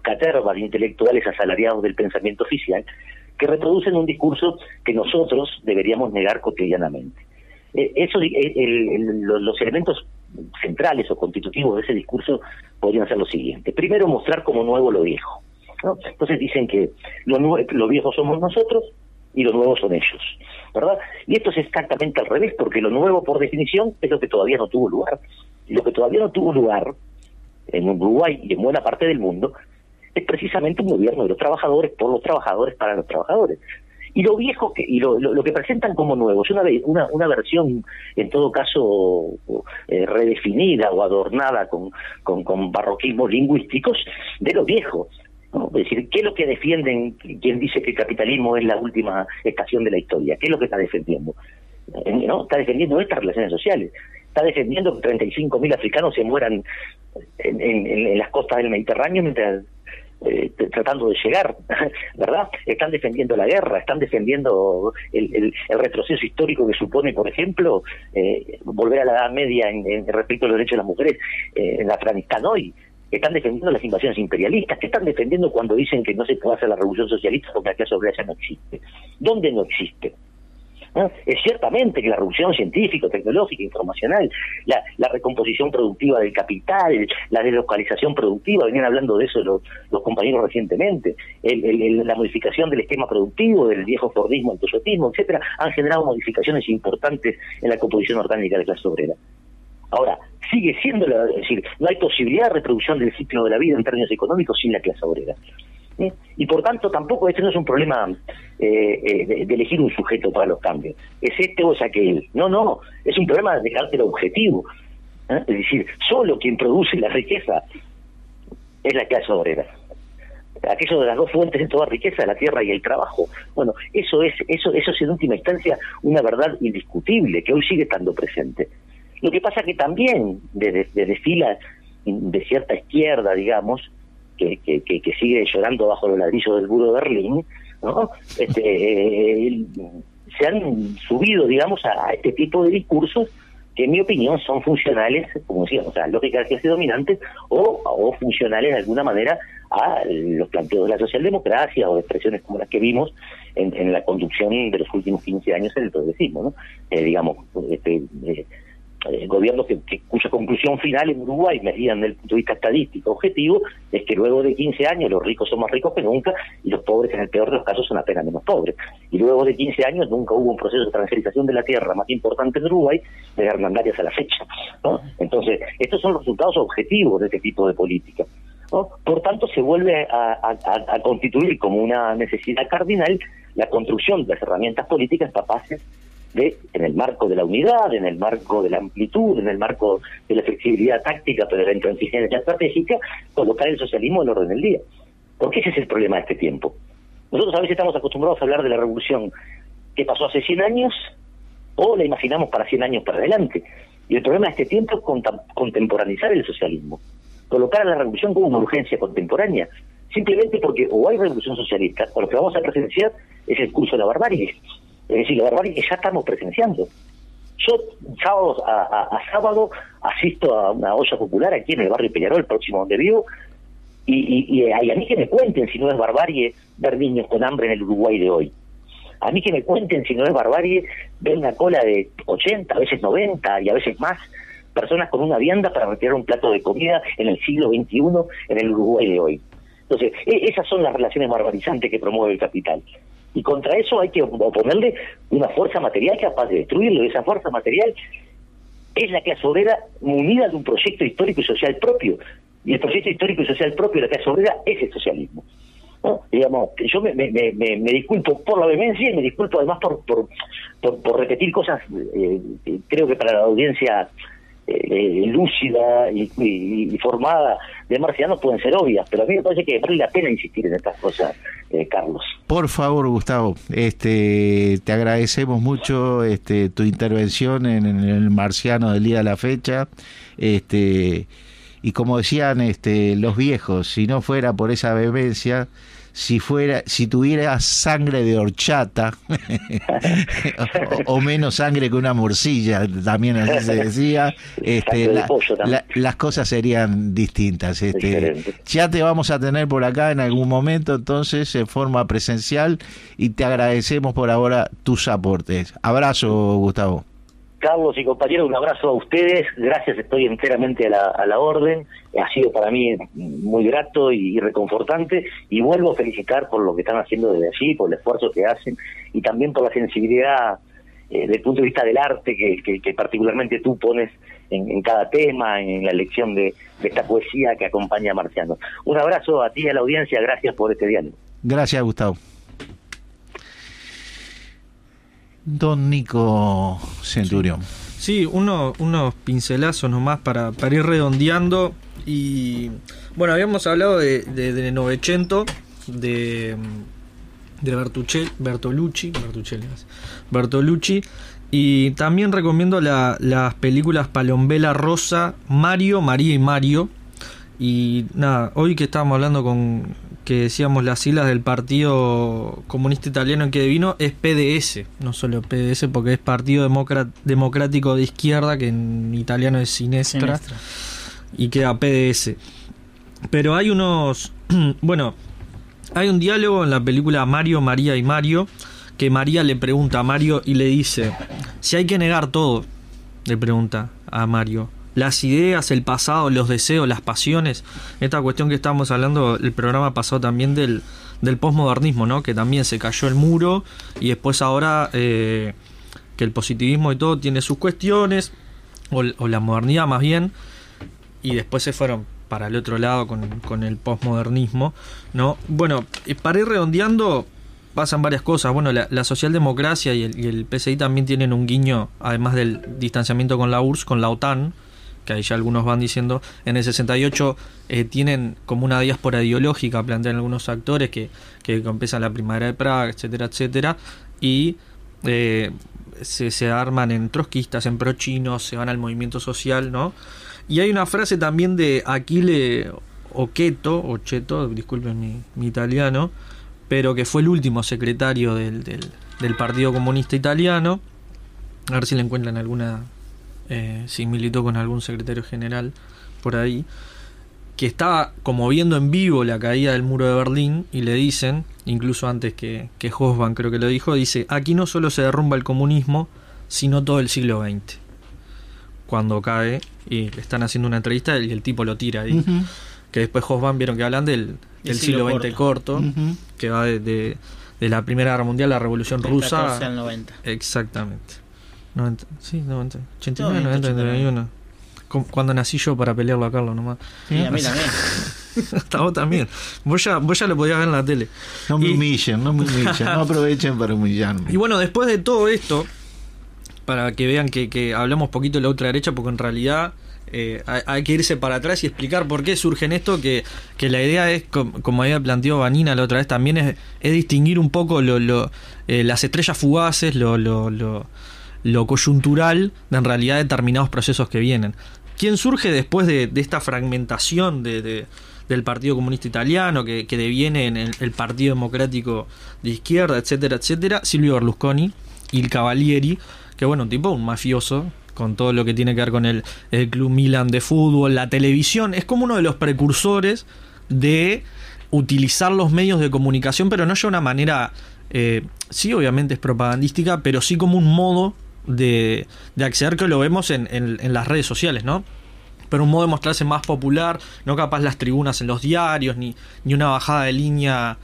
caterva de intelectuales asalariados del pensamiento oficial que reproducen un discurso que nosotros deberíamos negar cotidianamente. Eh, eso, eh, los elementos centrales o constitutivos de ese discurso podrían ser los siguientes. Primero, mostrar como nuevo lo viejo. Entonces dicen que lo, viejos somos nosotros y los nuevos son ellos, ¿verdad? Y esto es exactamente al revés, porque lo nuevo, por definición, es lo que todavía no tuvo lugar. Y lo que todavía no tuvo lugar en Uruguay y en buena parte del mundo es precisamente un gobierno de los trabajadores, por los trabajadores, para los trabajadores. Y lo viejo que, y lo, lo, que presentan como nuevo es una, una, una versión, en todo caso, eh, redefinida o adornada con, con, con barroquismos lingüísticos de lo viejo. Es decir, ¿qué es lo que defienden quien dice que el capitalismo es la última estación de la historia? ¿Qué es lo que está defendiendo? Eh, ¿No? Está defendiendo estas relaciones sociales. Está defendiendo que 35.000 africanos se mueran en, las costas del Mediterráneo mientras eh, tratando de llegar, ¿verdad? Están defendiendo la guerra, están defendiendo el, retroceso histórico que supone, por ejemplo, eh, volver a la Edad Media en, respecto a los derechos de las mujeres en Afganistán hoy están defendiendo las invasiones imperialistas, que están defendiendo cuando dicen que no se puede hacer la revolución socialista porque la clase obrera ya no existe. ¿Dónde no existe? ¿Ah? Es ciertamente que la revolución científica, tecnológica, informacional, la, recomposición productiva del capital, la deslocalización productiva, venían hablando de eso los, compañeros recientemente, la modificación del esquema productivo, del viejo fordismo, el toyotismo, etcétera, han generado modificaciones importantes en la composición orgánica de la clase obrera. Ahora, sigue siendo, la, es decir, no hay posibilidad de reproducción del ciclo de la vida en términos económicos sin la clase obrera. ¿Eh? Y por tanto, tampoco este no es un problema eh, eh, de, elegir un sujeto para los cambios. Es este o es aquel. No, no, es un problema de carácter objetivo. Es decir, solo quien produce la riqueza es la clase obrera. Aquello de las dos fuentes de toda riqueza, la tierra y el trabajo. Bueno, eso es, eso, eso es en última instancia una verdad indiscutible que hoy sigue estando presente. Lo que pasa que también desde, desde filas de cierta izquierda, digamos, que, que, que, sigue llorando bajo los ladrillos del muro de Berlín, ¿no? este, eh, se han subido, digamos, a, este tipo de discursos que en mi opinión son funcionales, como decíamos, a lógicas que dominantes o, o funcionales de alguna manera a los planteos de la socialdemocracia o de expresiones como las que vimos en, en la conducción de los últimos 15 años en el progresismo, ¿no? Eh, digamos, este, eh, eh, gobiernos que, cuya conclusión final en Uruguay, medida desde el punto de vista estadístico objetivo, es que luego de 15 años los ricos son más ricos que nunca y los pobres en el peor de los casos son apenas menos pobres. Y luego de 15 años nunca hubo un proceso de transferización de la tierra más importante en Uruguay de Hernandarias a la fecha. Entonces, estos son los resultados objetivos de este tipo de política. Por tanto, se vuelve a, a constituir como una necesidad cardinal la construcción de las herramientas políticas capaces de, en el marco de la unidad, en el marco de la amplitud, en el marco de la flexibilidad táctica, pero de la intransigencia estratégica, colocar el socialismo en orden del día. Porque ese es el problema de este tiempo. Nosotros a veces estamos acostumbrados a hablar de la revolución que pasó hace 100 años o la imaginamos para 100 años para adelante. Y el problema de este tiempo es contemporanizar el socialismo, colocar a la revolución como una urgencia contemporánea, simplemente porque o hay revolución socialista o lo que vamos a presenciar es el curso de la barbarie. Es decir, la barbarie que ya estamos presenciando. Yo sábado a, sábado asisto a una olla popular aquí en el barrio Peñarol, próximo donde vivo, y, y, a mí que me cuenten si no es barbarie ver niños con hambre en el Uruguay de hoy. A mí que me cuenten si no es barbarie ver una cola de 80, a veces 90 y a veces más personas con una vianda para retirar un plato de comida en el siglo XXI en el Uruguay de hoy. Entonces, e, esas son las relaciones barbarizantes que promueve el capital. Y contra eso hay que oponerle una fuerza material capaz de destruirlo. esa fuerza material es la clase obrera munida de un proyecto histórico y social propio. Y el proyecto histórico y social propio de la clase obrera es el socialismo. Digamos, yo me, me, me, disculpo por la vehemencia y me disculpo además por, por, por, repetir cosas, eh, creo que para la audiencia eh, lúcida y, formada de marcianos pueden ser obvias, pero a mí me parece que vale la pena insistir en estas cosas, eh, Carlos. Por favor, Gustavo, este, te agradecemos mucho este, tu intervención en, en, el marciano del día de la fecha. Este, y como decían este, los viejos, si no fuera por esa vehemencia, si fuera, si tuviera sangre de horchata o, menos sangre que una morcilla, también así se decía, este, las cosas serían distintas. Este, ya te vamos a tener por acá en algún momento, entonces, en forma presencial, y te agradecemos por ahora tus aportes. Abrazo, Gustavo. Carlos y compañeros, un abrazo a ustedes, gracias, estoy enteramente a la, a la orden, ha sido para mí muy grato y, reconfortante y vuelvo a felicitar por lo que están haciendo desde allí, por el esfuerzo que hacen y también por la sensibilidad eh, desde el punto de vista del arte que, particularmente tú pones en, cada tema, en la elección de, de, esta poesía que acompaña a Marciano. Un abrazo a ti y a la audiencia, gracias por este diálogo. Gracias, Gustavo. Don Nico Centurión. Sí, uno, unos pincelazos nomás para, para ir redondeando. Y bueno, habíamos hablado de, de, de Novecento, de, de Bertolucci, Bertolucci, y también recomiendo las películas Palombela Rosa, Mario, María y Mario. Y nada, hoy que estábamos hablando con, que decíamos las siglas del Partido Comunista Italiano en que vino es PDS, no solo PDS porque es Partido Democrático de Izquierda, que en italiano es Sinestra, y queda PDS. Pero hay unos, bueno, hay un diálogo en la película Mario, María y Mario, que María le pregunta a Mario y le dice, si hay que negar todo, le pregunta a Mario, las ideas, el pasado, los deseos, las pasiones. Esta cuestión que estábamos hablando, el programa pasado también del, del posmodernismo, ¿no? Que también se cayó el muro y después ahora eh, que el positivismo y todo tiene sus cuestiones, o, la modernidad más bien, y después se fueron para el otro lado con, con el posmodernismo, ¿no? Bueno, para ir redondeando, pasan varias cosas. Bueno, la, socialdemocracia y el, y el, PCI también tienen un guiño, además del distanciamiento con la URSS, con la OTAN, que ahí ya algunos van diciendo, en el 68 eh, tienen como una diáspora ideológica, plantean algunos actores que, que empiezan la primavera de Praga, etcétera, etcétera, y eh, se, se, arman en trotskistas, en prochinos, se van al movimiento social, ¿no? Y hay una frase también de Aquile Oqueto, Ocheto, disculpen mi, mi italiano, pero que fue el último secretario del, del, del Partido Comunista Italiano, a ver si le encuentran alguna eh, si militó con algún secretario general por ahí, que estaba como viendo en vivo la caída del muro de Berlín y le dicen, incluso antes que, que Hosban creo que lo dijo, dice, aquí no solo se derrumba el comunismo, sino todo el siglo XX. Cuando cae y están haciendo una entrevista y el tipo lo tira ahí. Que después Hosban vieron que hablan del, del siglo, XX corto, que va de, de, la Primera Guerra Mundial a la Revolución Rusa. al 90. Exactamente. 90, sí, 90, 89, 90, 91. Cuando nací yo para pelearlo a Carlos nomás. Sí, a mí también. Hasta vos también. Vos ya, vos ya lo podías ver en la tele. No me humillen, no me humillen, no aprovechen para humillarme. Y bueno, después de todo esto, para que vean que, que hablamos poquito de la ultraderecha, porque en realidad eh, hay, que irse para atrás y explicar por qué surge en esto, que, que la idea es, como, había planteado Vanina la otra vez, también es, es distinguir un poco lo, lo, eh, las estrellas fugaces, lo, lo, lo, coyuntural de en realidad determinados procesos que vienen. ¿Quién surge después de, de esta fragmentación de, del Partido Comunista Italiano, que, que deviene en el, Partido Democrático de Izquierda, etcétera, etcétera? Silvio Berlusconi y el Cavalieri, que bueno, tipo un mafioso, con todo lo que tiene que ver con el, Club Milan de fútbol, la televisión, es como uno de los precursores de utilizar los medios de comunicación, pero no de una manera, eh, sí obviamente es propagandística, pero sí como un modo de, de acceder que lo vemos en, en, las redes sociales, ¿no? Pero un modo de mostrarse más popular, no capaz las tribunas en los diarios, ni, ni una bajada de línea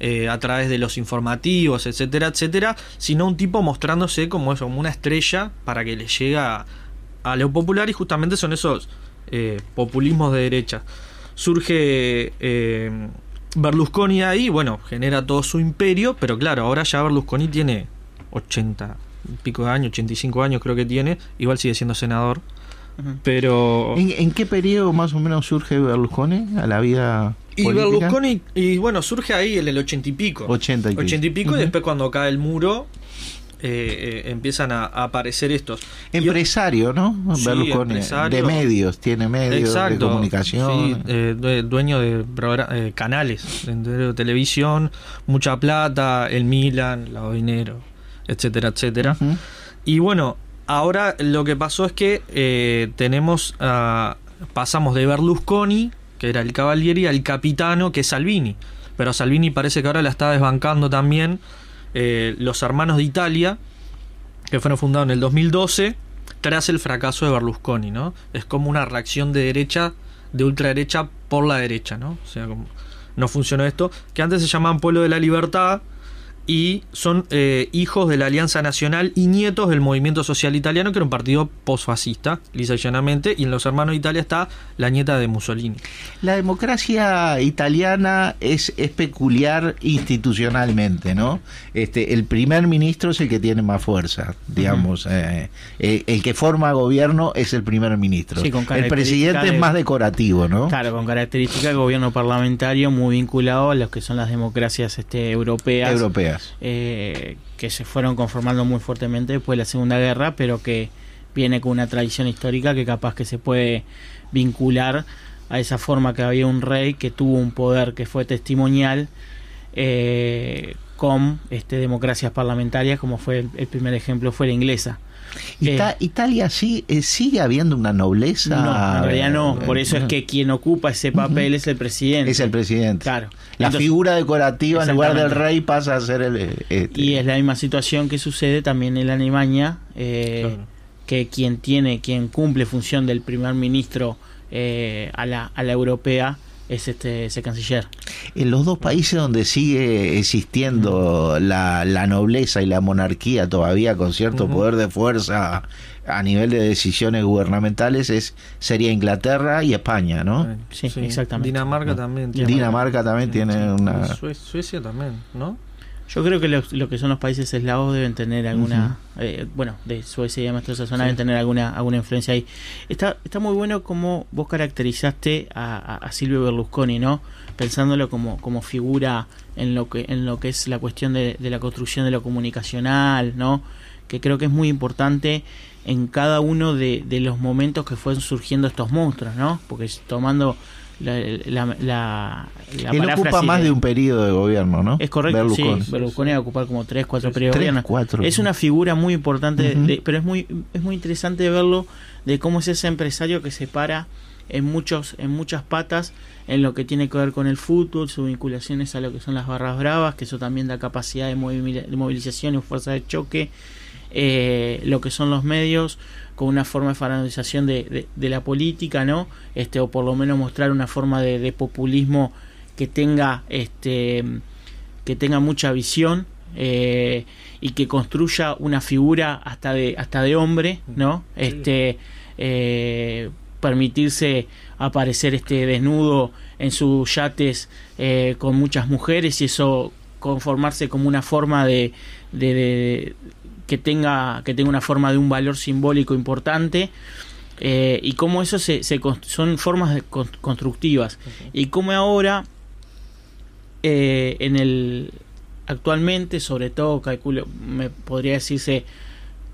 eh, a través de los informativos, etcétera, etcétera, sino un tipo mostrándose como como una estrella para que le llegue a, lo popular y justamente son esos eh, populismos de derecha. Surge eh, Berlusconi ahí, bueno, genera todo su imperio, pero claro, ahora ya Berlusconi tiene 80 y pico de años, 85 años creo que tiene, igual sigue siendo senador. Pero. ¿En, qué periodo más o menos surge Berlusconi a la vida y Berlusconi, y bueno, surge ahí en el ochenta y pico. Ochenta y, y pico, y después cuando cae el muro, eh, eh, empiezan a, aparecer estos. Empresario, ¿no? Berlusconi. De medios, tiene medios de comunicación. Eh, dueño de canales de, televisión, mucha plata, el Milan, lado dinero, etcétera, etcétera. Y bueno, ahora lo que pasó es que tenemos, pasamos de Berlusconi que era el Cavalieri, al Capitano, que es Salvini. Pero Salvini parece que ahora la está desbancando también eh, los hermanos de Italia, que fueron fundados en el 2012, tras el fracaso de Berlusconi, ¿no? Es como una reacción de derecha, de ultraderecha por la derecha, ¿no? O sea, como no funcionó esto, que antes se llamaban Pueblo de la Libertad, y son eh, hijos de la Alianza Nacional y nietos del movimiento social italiano, que era un partido posfascista, lisa y llanamente, y en los hermanos de Italia está la nieta de Mussolini. La democracia italiana es, peculiar institucionalmente, ¿no? Este, el primer ministro es el que tiene más fuerza, digamos. Eh, el, que forma gobierno es el primer ministro. el presidente es más decorativo, ¿no? Claro, con característica de gobierno parlamentario muy vinculado a lo que son las democracias este, europeas. Europeas eh, que se fueron conformando muy fuertemente después de la Segunda Guerra, pero que viene con una tradición histórica que capaz que se puede vincular a esa forma que había un rey que tuvo un poder que fue testimonial eh, con este, democracias parlamentarias, como fue el primer ejemplo, fue la inglesa. Italia sí eh, sigue habiendo una nobleza. No, en realidad no. Por eso es que quien ocupa ese papel es el presidente. Es el presidente. Claro. La figura decorativa en lugar del rey pasa a ser el. Este. Y es la misma situación que sucede también en Alemania, eh, que quien tiene, quien cumple función del primer ministro eh, a, la, a la europea es este ese canciller. En los dos países donde sigue existiendo la, la nobleza y la monarquía todavía con cierto poder de fuerza a nivel de decisiones gubernamentales es sería Inglaterra y España, ¿no? Sí, exactamente. Dinamarca también tiene. Dinamarca también tiene una. Suecia también, ¿no? Yo creo que lo, que son los países eslavos deben tener alguna, eh, bueno, de Suecia y demás, toda esa zona deben tener alguna, alguna influencia ahí. Está, está muy bueno como vos caracterizaste a, Silvio Berlusconi, ¿no? Pensándolo como, como figura en lo que, en lo que es la cuestión de, de la construcción de lo comunicacional, ¿no? Que creo que es muy importante en cada uno de, de los momentos que fueron surgiendo estos monstruos, ¿no? Porque tomando la, la, Él ocupa más de un periodo de gobierno, ¿no? Es correcto, Berlusconi. sí. Berlusconi va a ocupar como tres, cuatro periodos de gobierno. Cuatro. Es una figura muy importante, pero es muy, es muy interesante verlo de cómo es ese empresario que se para en, muchos, en muchas patas en lo que tiene que ver con el fútbol, sus vinculaciones a lo que son las barras bravas, que eso también da capacidad de, movilización y fuerza de choque, eh, lo que son los medios, con una forma de farandolización de, de, la política, ¿no? Este, o por lo menos mostrar una forma de, populismo que tenga, este, que tenga mucha visión eh, y que construya una figura hasta de, hasta de hombre, ¿no? Este, eh, permitirse aparecer este desnudo en sus yates eh, con muchas mujeres y eso conformarse como una forma de, que tenga, que tenga una forma de un valor simbólico importante. Eh, y cómo eso se, son formas constructivas y cómo ahora eh, en el actualmente sobre todo calculo me podría decirse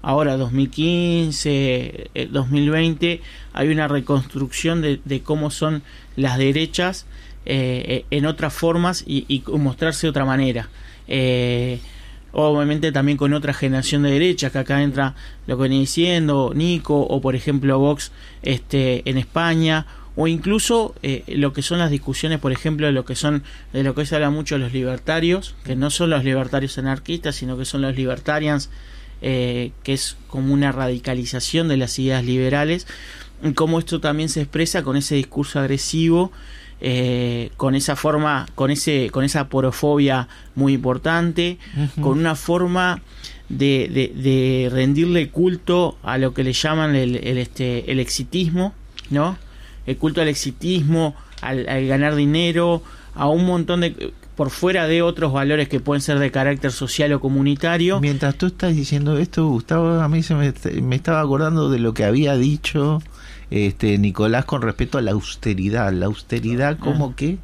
ahora 2015 2020 eh, hay una reconstrucción de, cómo son las derechas en otras formas y, y, mostrarse de otra manera obviamente también con otra generación de derechas, que acá entra lo que venía diciendo Nico, o por ejemplo Vox este, en España, o incluso eh, lo que son las discusiones, por ejemplo, de lo que son, de lo que se habla mucho los libertarios, que no son los libertarios anarquistas, sino que son los libertarians, eh, que es como una radicalización de las ideas liberales, y cómo esto también se expresa con ese discurso agresivo eh, con esa forma, con ese, con esa porofobia muy importante, con una forma de, de, rendirle culto a lo que le llaman el, este, el exitismo, ¿no? El culto al exitismo, al, ganar dinero, a un montón de por fuera de otros valores que pueden ser de carácter social o comunitario. Mientras tú estás diciendo esto, Gustavo, a mí se me, me estaba acordando de lo que había dicho este, Nicolás con respecto a la austeridad. La austeridad como ah. que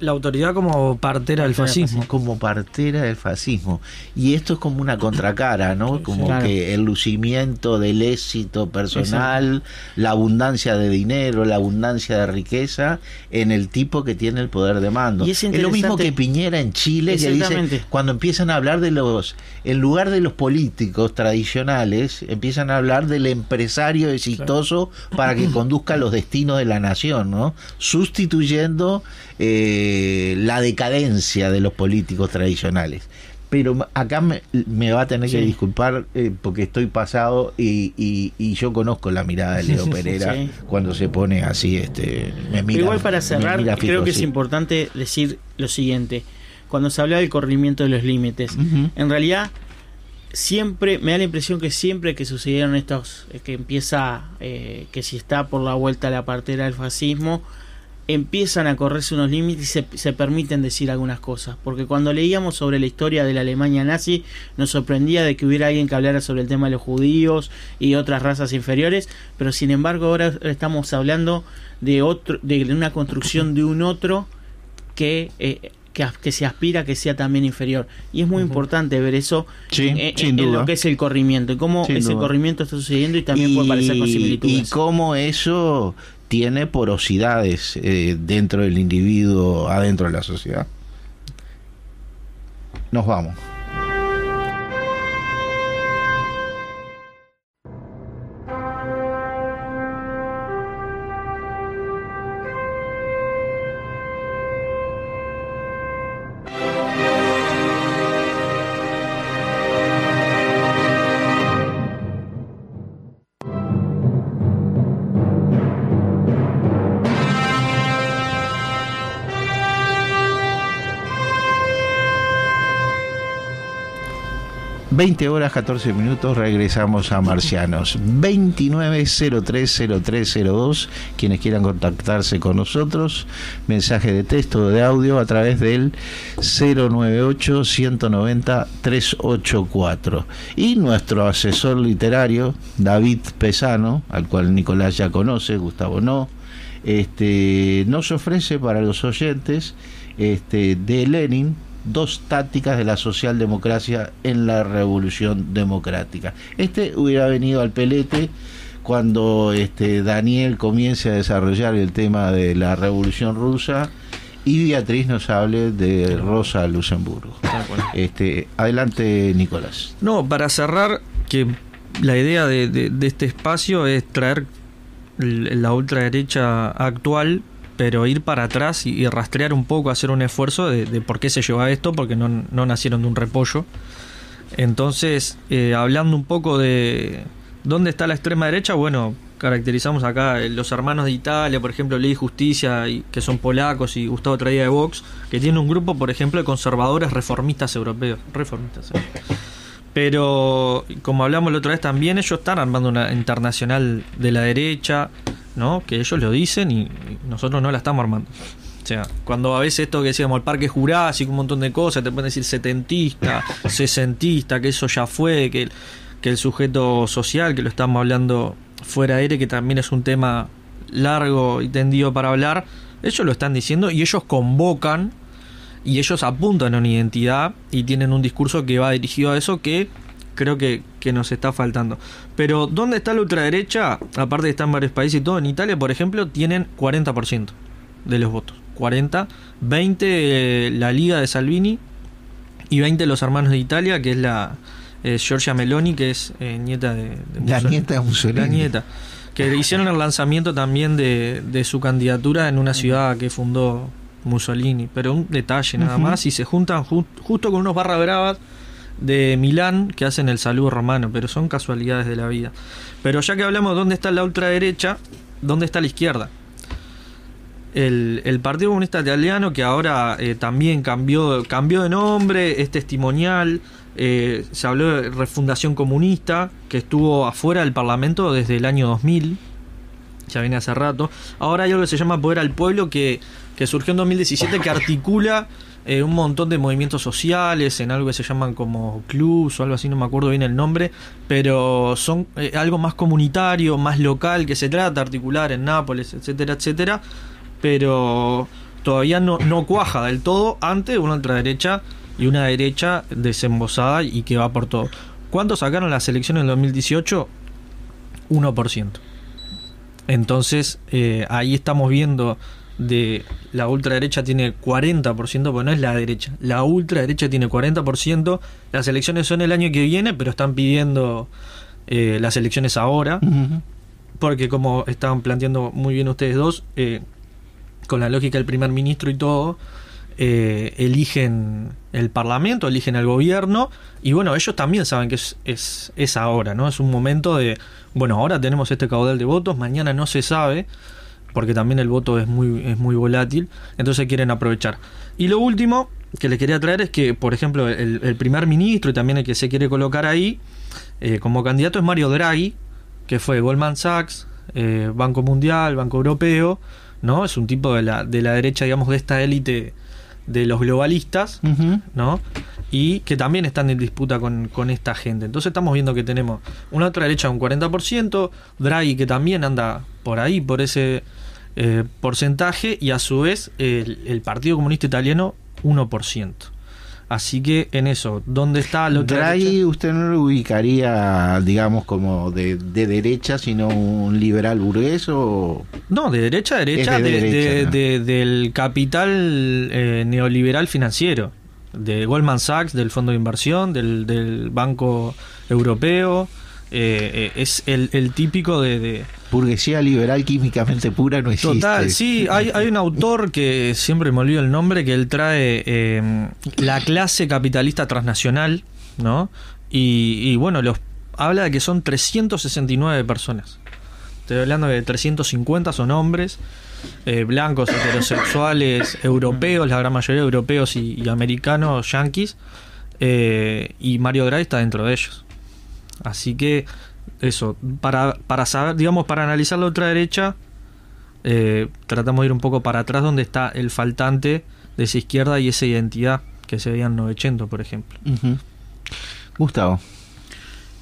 la autoridad como partera del fascismo. Como partera del fascismo. Y esto es como una contracara, ¿no? Como que el lucimiento del éxito personal, la abundancia de dinero, la abundancia de riqueza en el tipo que tiene el poder de mando. es, lo mismo que Piñera en Chile, que dice, cuando empiezan a hablar de los, en lugar de los políticos tradicionales, empiezan a hablar del empresario exitoso para que conduzca los destinos de la nación, ¿no? Sustituyendo eh, la decadencia de los políticos tradicionales. Pero acá me, va a tener que disculpar eh, porque estoy pasado y, y, yo conozco la mirada de Leo Pereira cuando se pone así, este, me mira, Igual para cerrar, creo que es importante decir lo siguiente. Cuando se habla del corrimiento de los límites, en realidad siempre me da la impresión que siempre que sucedieron estos eh, que empieza que si está por la vuelta a la partera del fascismo empiezan a correrse unos límites y se, se, permiten decir algunas cosas. Porque cuando leíamos sobre la historia de la Alemania nazi, nos sorprendía de que hubiera alguien que hablara sobre el tema de los judíos y otras razas inferiores, pero sin embargo ahora estamos hablando de otro, de una construcción de un otro que eh, que, se aspira a que sea también inferior. Y es muy importante ver eso en, lo que es el corrimiento, y cómo ese corrimiento está sucediendo y también puede parecer con similitudes. Y cómo eso tiene porosidades eh, dentro del individuo, adentro de la sociedad. Nos vamos. 20 horas 14 minutos regresamos a Marcianos. 29030302, quienes quieran contactarse con nosotros, mensaje de texto o de audio a través del 098 190 384. Y nuestro asesor literario, David Pesano, al cual Nicolás ya conoce, Gustavo no, este, nos ofrece para los oyentes este, de Lenin dos tácticas de la socialdemocracia en la revolución democrática. Este hubiera venido al pelete cuando este Daniel comience a desarrollar el tema de la revolución rusa y Beatriz nos hable de Rosa Luxemburgo. Este, adelante, Nicolás. No, para cerrar, que la idea de, de este espacio es traer la ultraderecha actual pero ir para atrás y, rastrear un poco, hacer un esfuerzo de, por qué se lleva esto, porque no, nacieron de un repollo. Entonces, eh, hablando un poco de dónde está la extrema derecha, bueno, caracterizamos acá los hermanos de Italia, por ejemplo, Ley y Justicia, que son polacos, y Gustavo Traía de Vox, que tiene un grupo, por ejemplo, de conservadores reformistas europeos. Reformistas. Pero, como hablamos la otra vez, también ellos están armando una internacional de la derecha, ¿no? Que ellos lo dicen y nosotros no la estamos armando. O sea, cuando a veces esto que decíamos, el parque jurásico, un montón de cosas, te pueden decir setentista, sesentista, que eso ya fue, que, que el sujeto social, que lo estamos hablando fuera de aire, que también es un tema largo y tendido para hablar, ellos lo están diciendo y ellos convocan y ellos apuntan a una identidad y tienen un discurso que va dirigido a eso que creo que, que, nos está faltando. Pero ¿dónde está la ultraderecha? Aparte de estar en varios países y todo, en Italia, por ejemplo, tienen 40% de los votos. 40, 20 eh, la Liga de Salvini y 20 los hermanos de Italia, que es la eh, Giorgia Meloni, que es eh, nieta de, de La nieta de Mussolini. La nieta. Que hicieron el lanzamiento también de, de su candidatura en una ciudad que fundó Mussolini. Pero un detalle nada más, y se juntan ju- justo con unos barra bravas de Milán que hacen el saludo romano, pero son casualidades de la vida. Pero ya que hablamos de dónde está la ultraderecha, ¿dónde está la izquierda? El, el Partido Comunista Italiano, que ahora eh, también cambió, cambió de nombre, es testimonial, eh, se habló de refundación comunista, que estuvo afuera del Parlamento desde el año 2000, ya viene hace rato. Ahora hay algo que se llama Poder al Pueblo, que, que surgió en 2017, que articula eh, un montón de movimientos sociales en algo que se llaman como clubs o algo así, no me acuerdo bien el nombre, pero son eh, algo más comunitario, más local, que se trata de articular en Nápoles, etcétera, etcétera, pero todavía no, no cuaja del todo ante una ultraderecha y una derecha desembosada y que va por todo. ¿Cuánto sacaron las elecciones en 2018? 1%. Entonces, eh, ahí estamos viendo de la ultraderecha tiene 40%, porque no es la derecha. La ultraderecha tiene 40%. Las elecciones son el año que viene, pero están pidiendo eh, las elecciones ahora. Porque como estaban planteando muy bien ustedes dos, eh, con la lógica del primer ministro y todo, eh, eligen el parlamento, eligen el gobierno, y bueno, ellos también saben que es, es, es ahora, ¿no? Es un momento de, bueno, ahora tenemos este caudal de votos, mañana no se sabe, porque también el voto es muy, es muy volátil, entonces quieren aprovechar. Y lo último que les quería traer es que, por ejemplo, el, primer ministro y también el que se quiere colocar ahí eh, como candidato es Mario Draghi, que fue Goldman Sachs, eh, Banco Mundial, Banco Europeo, ¿no? Es un tipo de la, de la derecha, digamos, de esta élite de los globalistas. ¿no? Y que también están en disputa con, con esta gente. Entonces estamos viendo que tenemos una otra derecha un 40%, Draghi que también anda por ahí, por ese eh, porcentaje, y a su vez el, el Partido Comunista Italiano 1%. Así que en eso, ¿dónde está la otra Draghi derecha? usted no lo ubicaría, digamos, como de, de derecha, sino un liberal burgués o... No, de derecha a derecha, de de- derecha, de- del capital eh, neoliberal financiero, de Goldman Sachs, del fondo de inversión, del, del Banco Europeo. eh, eh, es el, el típico de, de- Burguesía liberal químicamente pura no existe. Total, sí, hay, hay un autor que siempre me olvido el nombre, que él trae eh, la clase capitalista transnacional, ¿no? Y, y bueno, los habla de que son 369 personas. Estoy hablando de 350 son hombres, eh, blancos, heterosexuales, europeos, la gran mayoría europeos y, y americanos, yanquis, eh, y Mario Draghi está dentro de ellos. Así que eso, para, para saber, digamos, para analizar la ultraderecha, eh, tratamos de ir un poco para atrás donde está el faltante de esa izquierda y esa identidad que se veía en 900, por ejemplo. Gustavo.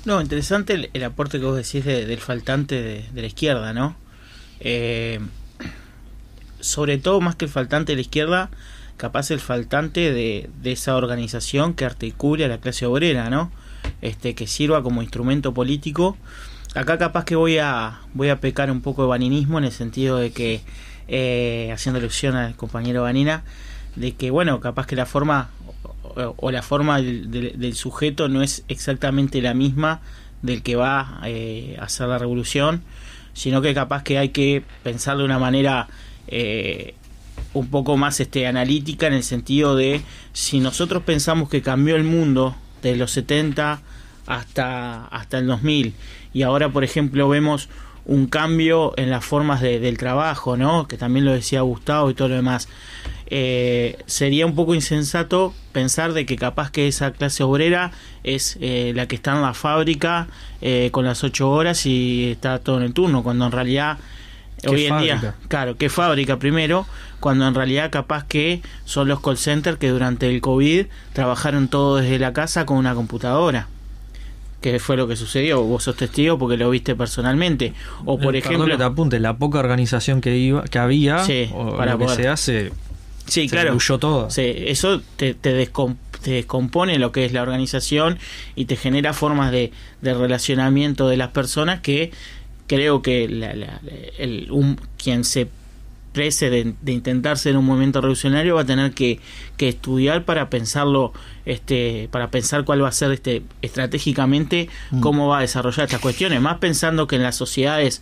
No, interesante el, el aporte que vos decís de- del faltante de, de la izquierda, ¿no? Eh, sobre todo, más que el faltante de la izquierda, capaz el faltante de, de esa organización que articule a la clase obrera, ¿no? Este, que sirva como instrumento político. Acá capaz que voy a, voy a pecar un poco de baninismo en el sentido de que, eh, haciendo alusión al compañero Vanina, de que, bueno, capaz que la forma o, la forma del, del- del sujeto no es exactamente la misma del que va eh, a hacer la revolución, sino que capaz que hay que pensar de una manera eh, un poco más este analítica en el sentido de si nosotros pensamos que cambió el mundo de los 70 hasta, hasta el 2000 y ahora por ejemplo vemos un cambio en las formas de- del trabajo, ¿no? Que también lo decía Gustavo y todo lo demás. Eh, sería un poco insensato pensar de que capaz que esa clase obrera es eh, la que está en la fábrica eh, con las ocho horas y está todo en el turno, cuando en realidad hoy en día, claro, que fábrica primero, cuando en realidad capaz que son los call centers que durante el COVID trabajaron todo desde la casa con una computadora. Que fue lo que sucedió, vos sos testigo porque lo viste personalmente. O por Eh, ejemplo, que te apunte, la poca organización que iba, que había, Sí, o para lo que se hace, sí, se claro. todo. Sí, eso te, te, descom- te descompone lo que es la organización y te genera formas de, de relacionamiento de las personas que creo que la- la- el, un, quien se prese de, de intentar ser un movimiento revolucionario va a tener que, que estudiar para pensarlo este para pensar cuál va a ser este estratégicamente cómo va a desarrollar estas cuestiones. Más pensando que en las sociedades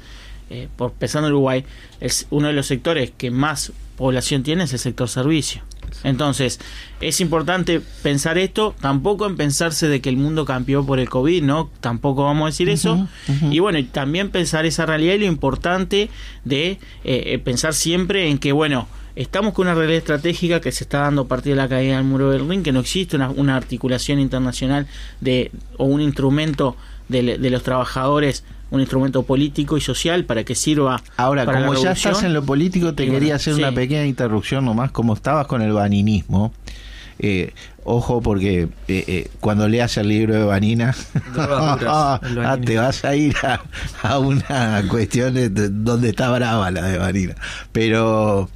eh, por pensando en Uruguay es uno de los sectores que más población tiene es el sector servicio entonces, es importante pensar esto, tampoco en pensarse de que el mundo cambió por el COVID, ¿no? Tampoco vamos a decir eso. Y bueno, también pensar esa realidad y lo importante de eh, eh, pensar siempre en que, bueno, estamos con una realidad estratégica que se está dando a partir de la caída del muro de Berlín, que no existe una, una articulación internacional de o un instrumento de, de los trabajadores un instrumento político y social para que sirva Ahora, para la como ya estás en lo político, te Y bueno, quería hacer sí. una pequeña interrupción nomás, como estabas con el baninismo. Eh, ojo porque eh, eh, cuando leas el libro de Vanina ah, te vas a ir a, a una cuestión de, de- donde está brava la de Vanina pero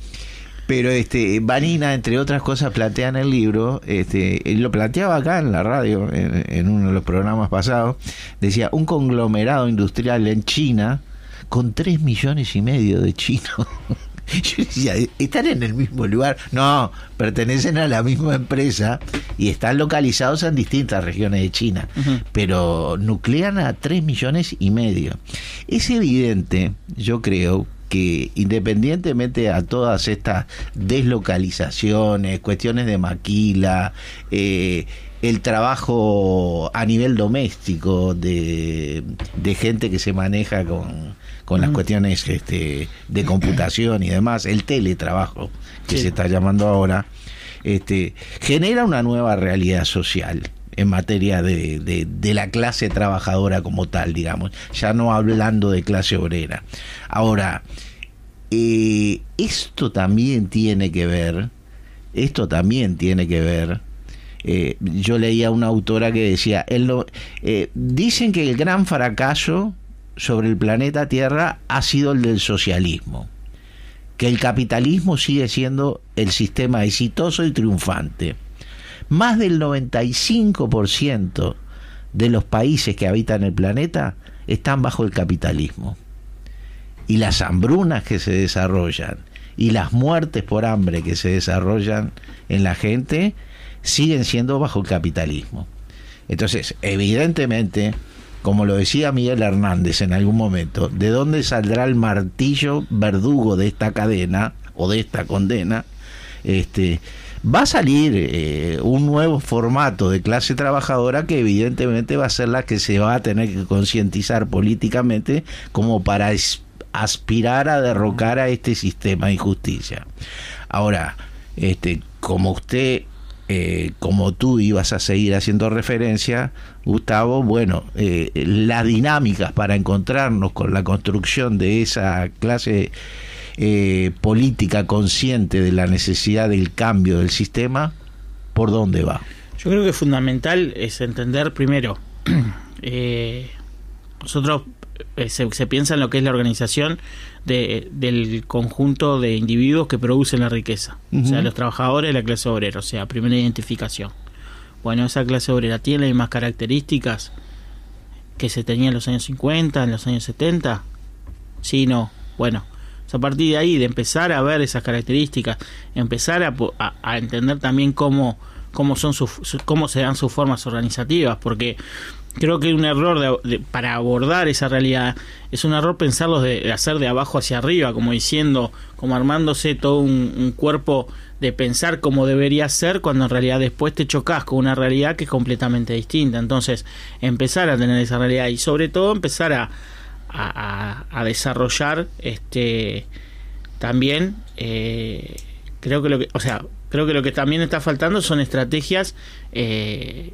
pero este Vanina entre otras cosas plantea en el libro este lo planteaba acá en la radio en, en uno de los programas pasados decía un conglomerado industrial en China con tres millones y medio de chinos Yo decía, ¿están en el mismo lugar? No, pertenecen a la misma empresa y están localizados en distintas regiones de China, pero nuclean a 3 millones y medio. Es evidente, yo creo, que independientemente a todas estas deslocalizaciones, cuestiones de maquila, eh, el trabajo a nivel doméstico de, de gente que se maneja con, con las cuestiones este, de computación y demás, el teletrabajo que Sí. se está llamando ahora, este, genera una nueva realidad social en materia de, de- la clase trabajadora como tal, digamos, ya no hablando de clase obrera. Ahora, eh, esto también tiene que ver, esto también tiene que ver, eh, yo leía una autora que decía, eh, dicen que el gran fracaso sobre el planeta Tierra ha sido el del socialismo, que el capitalismo sigue siendo el sistema exitoso y triunfante. Más del 95% de los países que habitan el planeta están bajo el capitalismo y las hambrunas que se desarrollan y las muertes por hambre que se desarrollan en la gente siguen siendo bajo el capitalismo. Entonces, evidentemente, como lo decía Miguel Hernández en algún momento, ¿de dónde saldrá el martillo verdugo de esta cadena o de esta condena? Este, va a salir eh, un nuevo formato de clase trabajadora que evidentemente va a ser la que se va a tener que concientizar políticamente como para aspirar a derrocar a este sistema de injusticia. Ahora, este, como usted, eh, como tú ibas a seguir haciendo referencia, Gustavo, bueno, eh, las dinámicas para encontrarnos con la construcción de esa clase eh, política consciente de la necesidad del cambio del sistema, ¿por dónde va? Yo creo que fundamental es entender primero, eh, nosotros eh, se, se piensa en lo que es la organización de, del conjunto de individuos que producen la riqueza, o sea, los trabajadores de la clase obrera, o sea, primera identificación. Bueno, esa clase obrera tiene las mismas características que se tenía en los años 50, en los años 70. Sí, no. Bueno, a partir de ahí, de empezar a ver esas características, empezar a, a- entender también cómo, cómo, son sus, su- cómo se dan sus formas organizativas, porque creo que un error de- para abordar esa realidad es un error pensarlos de, hacer de abajo hacia arriba, como diciendo, como armándose todo un, un cuerpo de pensar cómo debería ser, cuando en realidad después te chocas con una realidad que es completamente distinta. Entonces, empezar a tener esa realidad y sobre todo empezar a, a, desarrollar este también eh, creo que lo que o sea creo que lo que también está faltando son estrategias eh,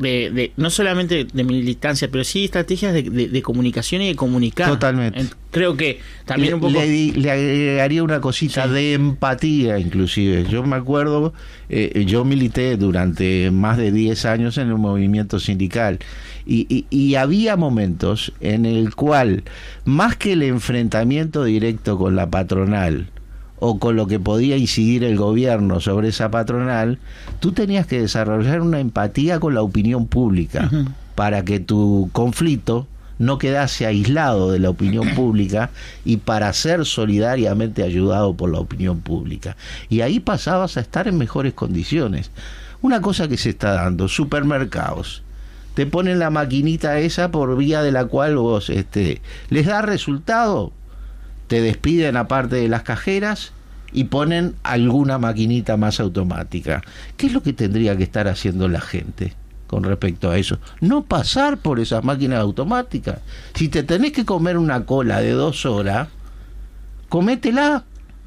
de, no solamente de militancia, pero sí estrategias de, comunicación y de comunicar. Totalmente. Creo que también le, un poco... Le, agregaría una cosita de empatía, inclusive. Yo me acuerdo, eh, yo milité durante más de 10 años en el movimiento sindical y, y había momentos en el cual, más que el enfrentamiento directo con la patronal, o con lo que podía incidir el gobierno sobre esa patronal, tú tenías que desarrollar una empatía con la opinión pública para que tu conflicto no quedase aislado de la opinión pública y para ser solidariamente ayudado por la opinión pública. Y ahí pasabas a estar en mejores condiciones. Una cosa que se está dando, supermercados. Te ponen la maquinita esa por vía de la cual vos este, les da resultado, te despiden aparte de las cajeras y ponen alguna maquinita más automática. ¿Qué es lo que tendría que estar haciendo la gente con respecto a eso? No pasar por esas máquinas automáticas. Si te tenés que comer una cola de dos horas, cométela,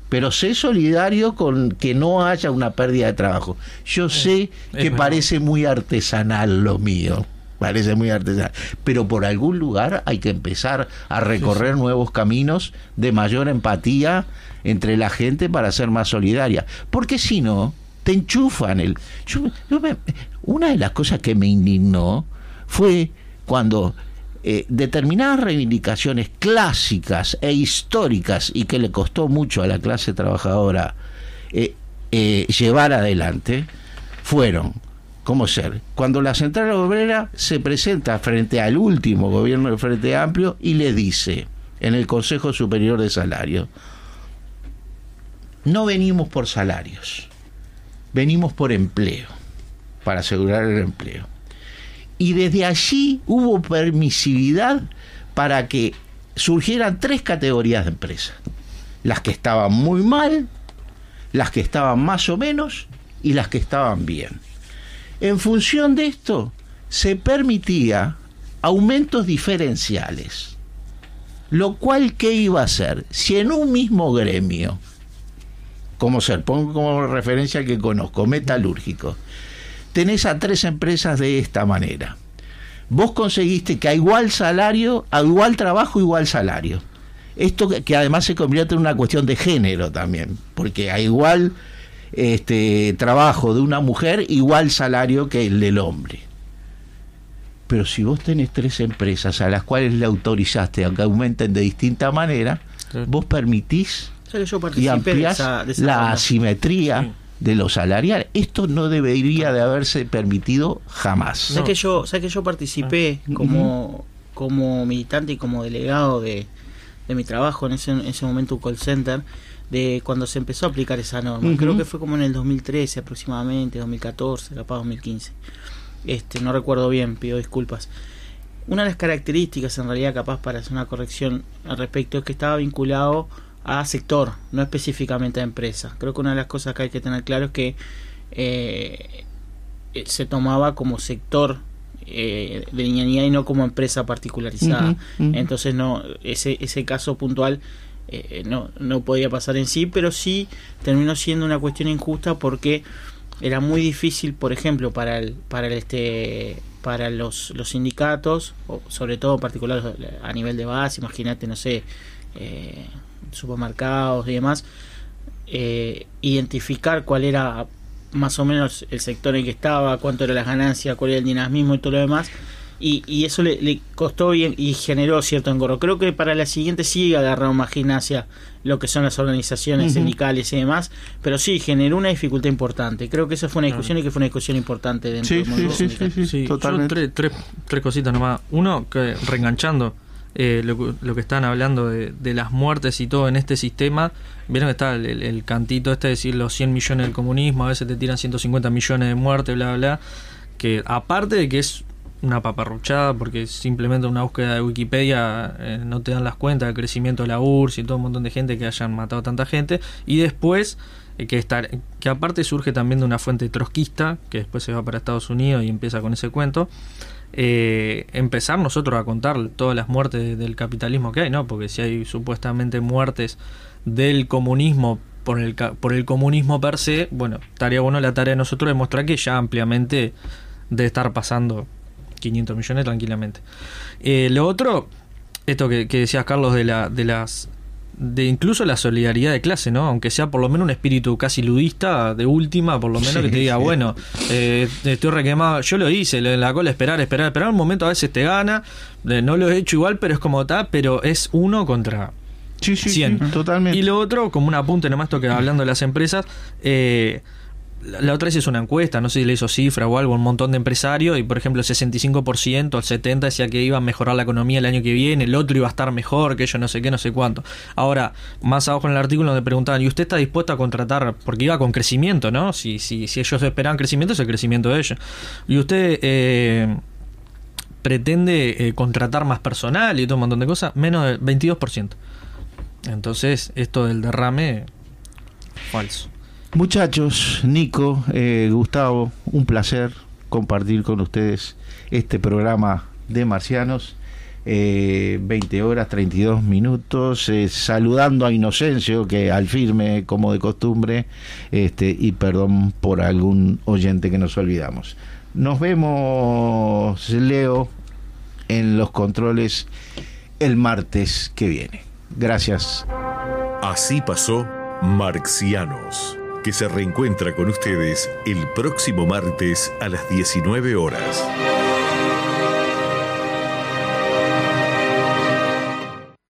pero sé solidario con que no haya una pérdida de trabajo. Yo sé que parece muy artesanal lo mío parece muy artesanal. Pero por algún lugar hay que empezar a recorrer nuevos caminos de mayor empatía entre la gente para ser más solidaria. Porque si no, te enchufan. El, una de las cosas que me indignó fue cuando eh, determinadas reivindicaciones clásicas e históricas y que le costó mucho a la clase trabajadora eh, eh, llevar adelante, fueron ¿Cómo ser? Cuando la Central Obrera se presenta frente al último gobierno del Frente Amplio y le dice en el Consejo Superior de Salario, no venimos por salarios, venimos por empleo, para asegurar el empleo. Y desde allí hubo permisividad para que surgieran tres categorías de empresas. Las que estaban muy mal, las que estaban más o menos y las que estaban bien. En función de esto, se permitía aumentos diferenciales. Lo cual, ¿qué iba a hacer? Si en un mismo gremio, como ser, pongo como referencia que conozco, metalúrgico, tenés a tres empresas de esta manera. Vos conseguiste que a igual salario, a igual trabajo, igual salario. Esto que además se convierte en una cuestión de género también, porque a igual este trabajo de una mujer igual salario que el del hombre. Pero si vos tenés tres empresas a las cuales le autorizaste a que aumenten de distinta manera, vos permitís y ampliás la asimetría de los salariales. Esto no debería de haberse permitido jamás. Sé que yo, que yo participé ah. como, como militante y como delegado de, de mi trabajo en ese, en ese momento un call center de cuando se empezó a aplicar esa norma. Creo que fue como en el 2013 aproximadamente, 2014, capaz 2015. Este, no recuerdo bien, pido disculpas. Una de las características, en realidad, capaz para hacer una corrección al respecto, es que estaba vinculado a sector, no específicamente a empresa. Creo que una de las cosas que hay que tener claro es que eh, se tomaba como sector eh, de niñanía y no como empresa particularizada. Entonces, no ese, ese caso puntual eh, no, no podía pasar en sí, pero sí terminó siendo una cuestión injusta porque era muy difícil, por ejemplo, para el, para el este para los, los sindicatos, o sobre todo en particular a nivel de base, imagínate, no sé, eh, supermercados y demás, eh, identificar cuál era más o menos el sector en que estaba, cuánto era la ganancia, cuál era el dinamismo y todo lo demás, y, eso le, costó bien y generó cierto engorro. Creo que para la siguiente sí agarró más gimnasia lo que son las organizaciones sindicales y demás, pero sí generó una dificultad importante. Creo que esa fue una discusión y que fue una discusión importante dentro del mundo sí, sí, sí, totalmente. tres, tres, cositas nomás. Uno, que reenganchando eh, lo, lo, que están hablando de, las muertes y todo en este sistema, vieron que está el, cantito este de decir los 100 millones del comunismo, a veces te tiran 150 millones de muertes, bla, bla, bla, que aparte de que es una paparruchada porque simplemente una búsqueda de Wikipedia eh, no te dan las cuentas del crecimiento de la URSS y todo un montón de gente que hayan matado tanta gente. Y después eh, que estar que aparte surge también de una fuente trotskista que después se va para Estados Unidos y empieza con ese cuento eh, empezar nosotros a contar todas las muertes del capitalismo que hay no porque si hay supuestamente muertes del comunismo por el, por el comunismo per se bueno estaría bueno la tarea de nosotros demostrar que ya ampliamente de estar pasando 500 millones tranquilamente. Eh, lo otro, esto que, que decías Carlos de, la, de las de incluso la solidaridad de clase, ¿no? Aunque sea por lo menos un espíritu casi ludista, de última, por lo menos que te diga, bueno, eh, estoy requemado, yo lo hice, en la cola esperar, esperar, esperar, un momento a veces te gana, eh, no lo he hecho igual, pero es como está, pero es uno contra Sí, sí, 100. sí, totalmente. Y lo otro, como un apunte nomás, esto que hablando de las empresas, eh, la otra vez hizo una encuesta, no sé si le hizo cifra o algo, un montón de empresarios, y por ejemplo el 65%, el 70% decía que iba a mejorar la economía el año que viene, el otro iba a estar mejor, que yo no sé qué, no sé cuánto. Ahora, más abajo en el artículo donde preguntaban, ¿y usted está dispuesto a contratar? Porque iba con crecimiento, ¿no? Si, si, si ellos esperaban crecimiento, es el crecimiento de ellos. Y usted... Eh, pretende eh, contratar más personal y todo un montón de cosas, menos del 22%. Entonces, esto del derrame, falso. Muchachos, Nico, eh, Gustavo, un placer compartir con ustedes este programa de Marcianos. Eh, 20 horas 32 minutos eh, saludando a Inocencio que al firme como de costumbre este y perdón por algún oyente que nos olvidamos. Nos vemos Leo en los controles el martes que viene. Gracias. Así pasó Marxianos, que se reencuentra con ustedes el próximo martes a las 19 horas.